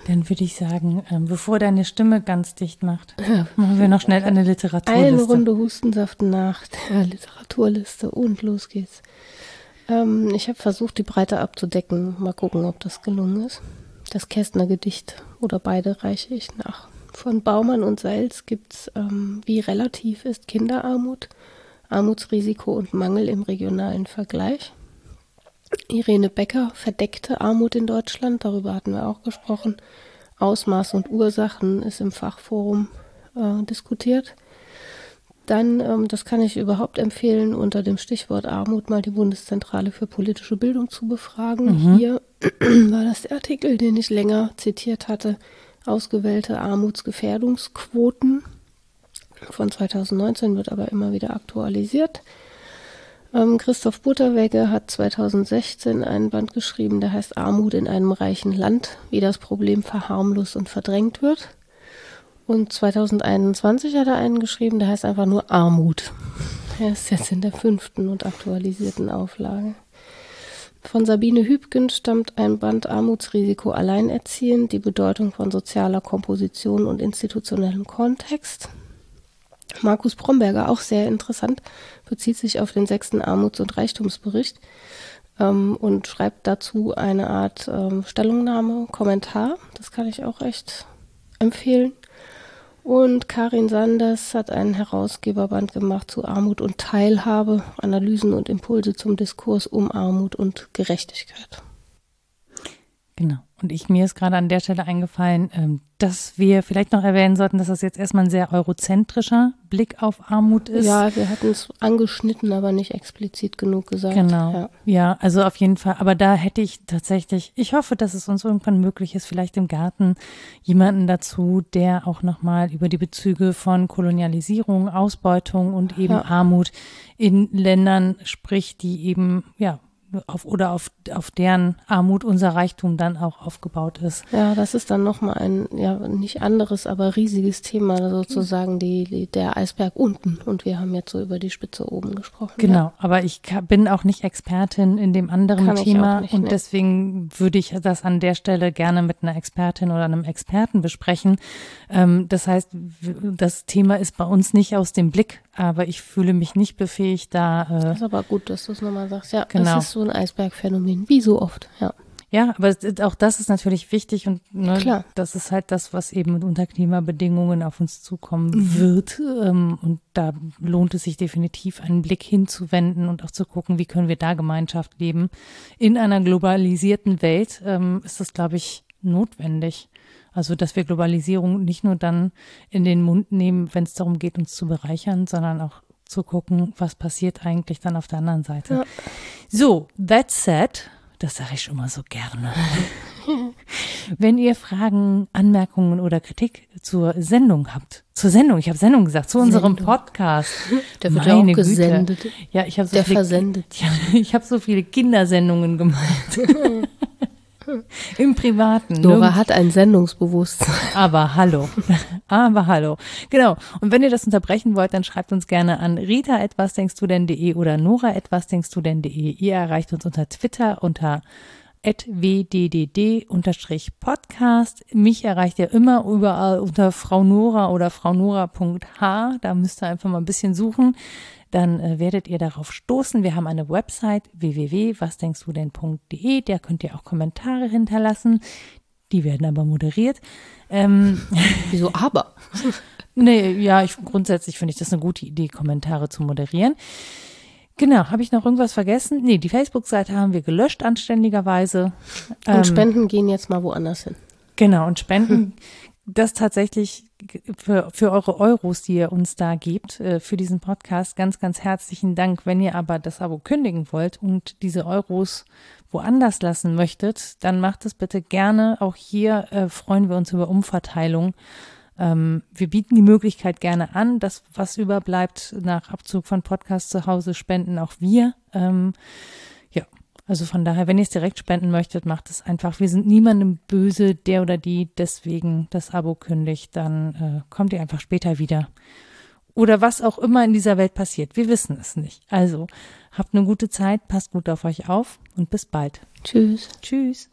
Dann würde ich sagen, ähm, bevor deine Stimme ganz dicht macht, machen wir noch schnell eine Literaturliste. Eine Runde Hustensaft nach der Literaturliste und los geht's. Ähm, ich habe versucht, die Breite abzudecken. Mal gucken, ob das gelungen ist. Das Kästner Gedicht oder beide reiche ich nach. Von Baumann und Seils gibt's ähm, Wie relativ ist Kinderarmut, Armutsrisiko und Mangel im regionalen Vergleich. Irene Becker, verdeckte Armut in Deutschland, darüber hatten wir auch gesprochen. Ausmaß und Ursachen ist im Fachforum äh, diskutiert. Dann, ähm, das kann ich überhaupt empfehlen, unter dem Stichwort Armut mal die Bundeszentrale für politische Bildung zu befragen. Hier war das der Artikel, den ich länger zitiert hatte, ausgewählte Armutsgefährdungsquoten von 2019, wird aber immer wieder aktualisiert. Ähm, Christoph Butterwegge hat 2016 einen Band geschrieben, der heißt Armut in einem reichen Land, wie das Problem verharmlost und verdrängt wird. Und 2021 hat er einen geschrieben, der heißt einfach nur Armut. Er ist jetzt in der fünften und aktualisierten Auflage. Von Sabine Hübgen stammt ein Band Armutsrisiko Alleinerziehen, die Bedeutung von sozialer Komposition und institutionellem Kontext. Markus Bromberger, auch sehr interessant, bezieht sich auf den sechsten Armuts- und Reichtumsbericht ähm, und schreibt dazu eine Art ähm, Stellungnahme, Kommentar. Das kann ich auch echt empfehlen. Und Karin Sanders hat einen Herausgeberband gemacht zu Armut und Teilhabe, Analysen und Impulse zum Diskurs um Armut und Gerechtigkeit. Genau. Und ich, mir ist gerade an der Stelle eingefallen, ähm, dass wir vielleicht noch erwähnen sollten, dass das jetzt erstmal ein sehr eurozentrischer Blick auf Armut ist. Ja, wir hatten es angeschnitten, aber nicht explizit genug gesagt. Genau. Ja. ja, also auf jeden Fall. Aber da hätte ich tatsächlich, ich hoffe, dass es uns irgendwann möglich ist, vielleicht im Garten jemanden dazu, der auch nochmal über die Bezüge von Kolonialisierung, Ausbeutung und eben ja. Armut in Ländern spricht, die eben, ja, auf, oder auf, auf deren Armut unser Reichtum dann auch aufgebaut ist. Ja, das ist dann nochmal ein, ja, nicht anderes, aber riesiges Thema, sozusagen die, die, der Eisberg unten. Und wir haben jetzt so über die Spitze oben gesprochen. Genau, ja. aber ich bin auch nicht Expertin in dem anderen Kann Thema nicht, und nee. deswegen würde ich das an der Stelle gerne mit einer Expertin oder einem Experten besprechen. Ähm, das heißt, das Thema ist bei uns nicht aus dem Blick, aber ich fühle mich nicht befähigt, da. Äh, das ist aber gut, dass du es nochmal sagst. Ja, genau. das ist so ein Eisbergphänomen, wie so oft, ja. Ja, aber auch das ist natürlich wichtig und ne, Klar. das ist halt das, was eben unter Klimabedingungen auf uns zukommen mhm. wird. Ähm, und da lohnt es sich definitiv, einen Blick hinzuwenden und auch zu gucken, wie können wir da Gemeinschaft leben. In einer globalisierten Welt ähm, ist das, glaube ich, notwendig. Also, dass wir Globalisierung nicht nur dann in den Mund nehmen, wenn es darum geht, uns zu bereichern, sondern auch zu gucken, was passiert eigentlich dann auf der anderen Seite. Ja. So, that said, das sage ich schon mal so gerne. Wenn ihr Fragen, Anmerkungen oder Kritik zur Sendung habt, zur Sendung, ich habe Sendung gesagt, zu unserem Sendung. Podcast. Der wird Meine auch gesendet. Güte. Ja, ich habe so Der viele, versendet. Ja, ich habe so viele Kindersendungen gemacht. Im Privaten. Nora ne? hat ein Sendungsbewusstsein. Aber hallo. Aber hallo. Genau. Und wenn ihr das unterbrechen wollt, dann schreibt uns gerne an rita etwas denkst du denn.de oder nora etwas denkst du denn.de. Ihr erreicht uns unter Twitter unter wddd-podcast. Mich erreicht ihr immer überall unter Frau Nora oder fraunora.h. Da müsst ihr einfach mal ein bisschen suchen dann äh, werdet ihr darauf stoßen. Wir haben eine Website www.wasdenkstudenn.de, der könnt ihr auch Kommentare hinterlassen. Die werden aber moderiert. Ähm, Wieso aber? nee, ja, ich, grundsätzlich finde ich das eine gute Idee, Kommentare zu moderieren. Genau, habe ich noch irgendwas vergessen? Nee, die Facebook-Seite haben wir gelöscht, anständigerweise. Und ähm, Spenden gehen jetzt mal woanders hin. Genau, und Spenden das tatsächlich für, für eure Euros, die ihr uns da gebt, äh, für diesen Podcast, ganz, ganz herzlichen Dank. Wenn ihr aber das Abo kündigen wollt und diese Euros woanders lassen möchtet, dann macht es bitte gerne. Auch hier äh, freuen wir uns über Umverteilung. Ähm, wir bieten die Möglichkeit gerne an, dass was überbleibt nach Abzug von Podcast zu Hause spenden auch wir. Ähm, also von daher, wenn ihr es direkt spenden möchtet, macht es einfach. Wir sind niemandem böse, der oder die deswegen das Abo kündigt. Dann äh, kommt ihr einfach später wieder. Oder was auch immer in dieser Welt passiert. Wir wissen es nicht. Also habt eine gute Zeit, passt gut auf euch auf und bis bald. Tschüss. Tschüss.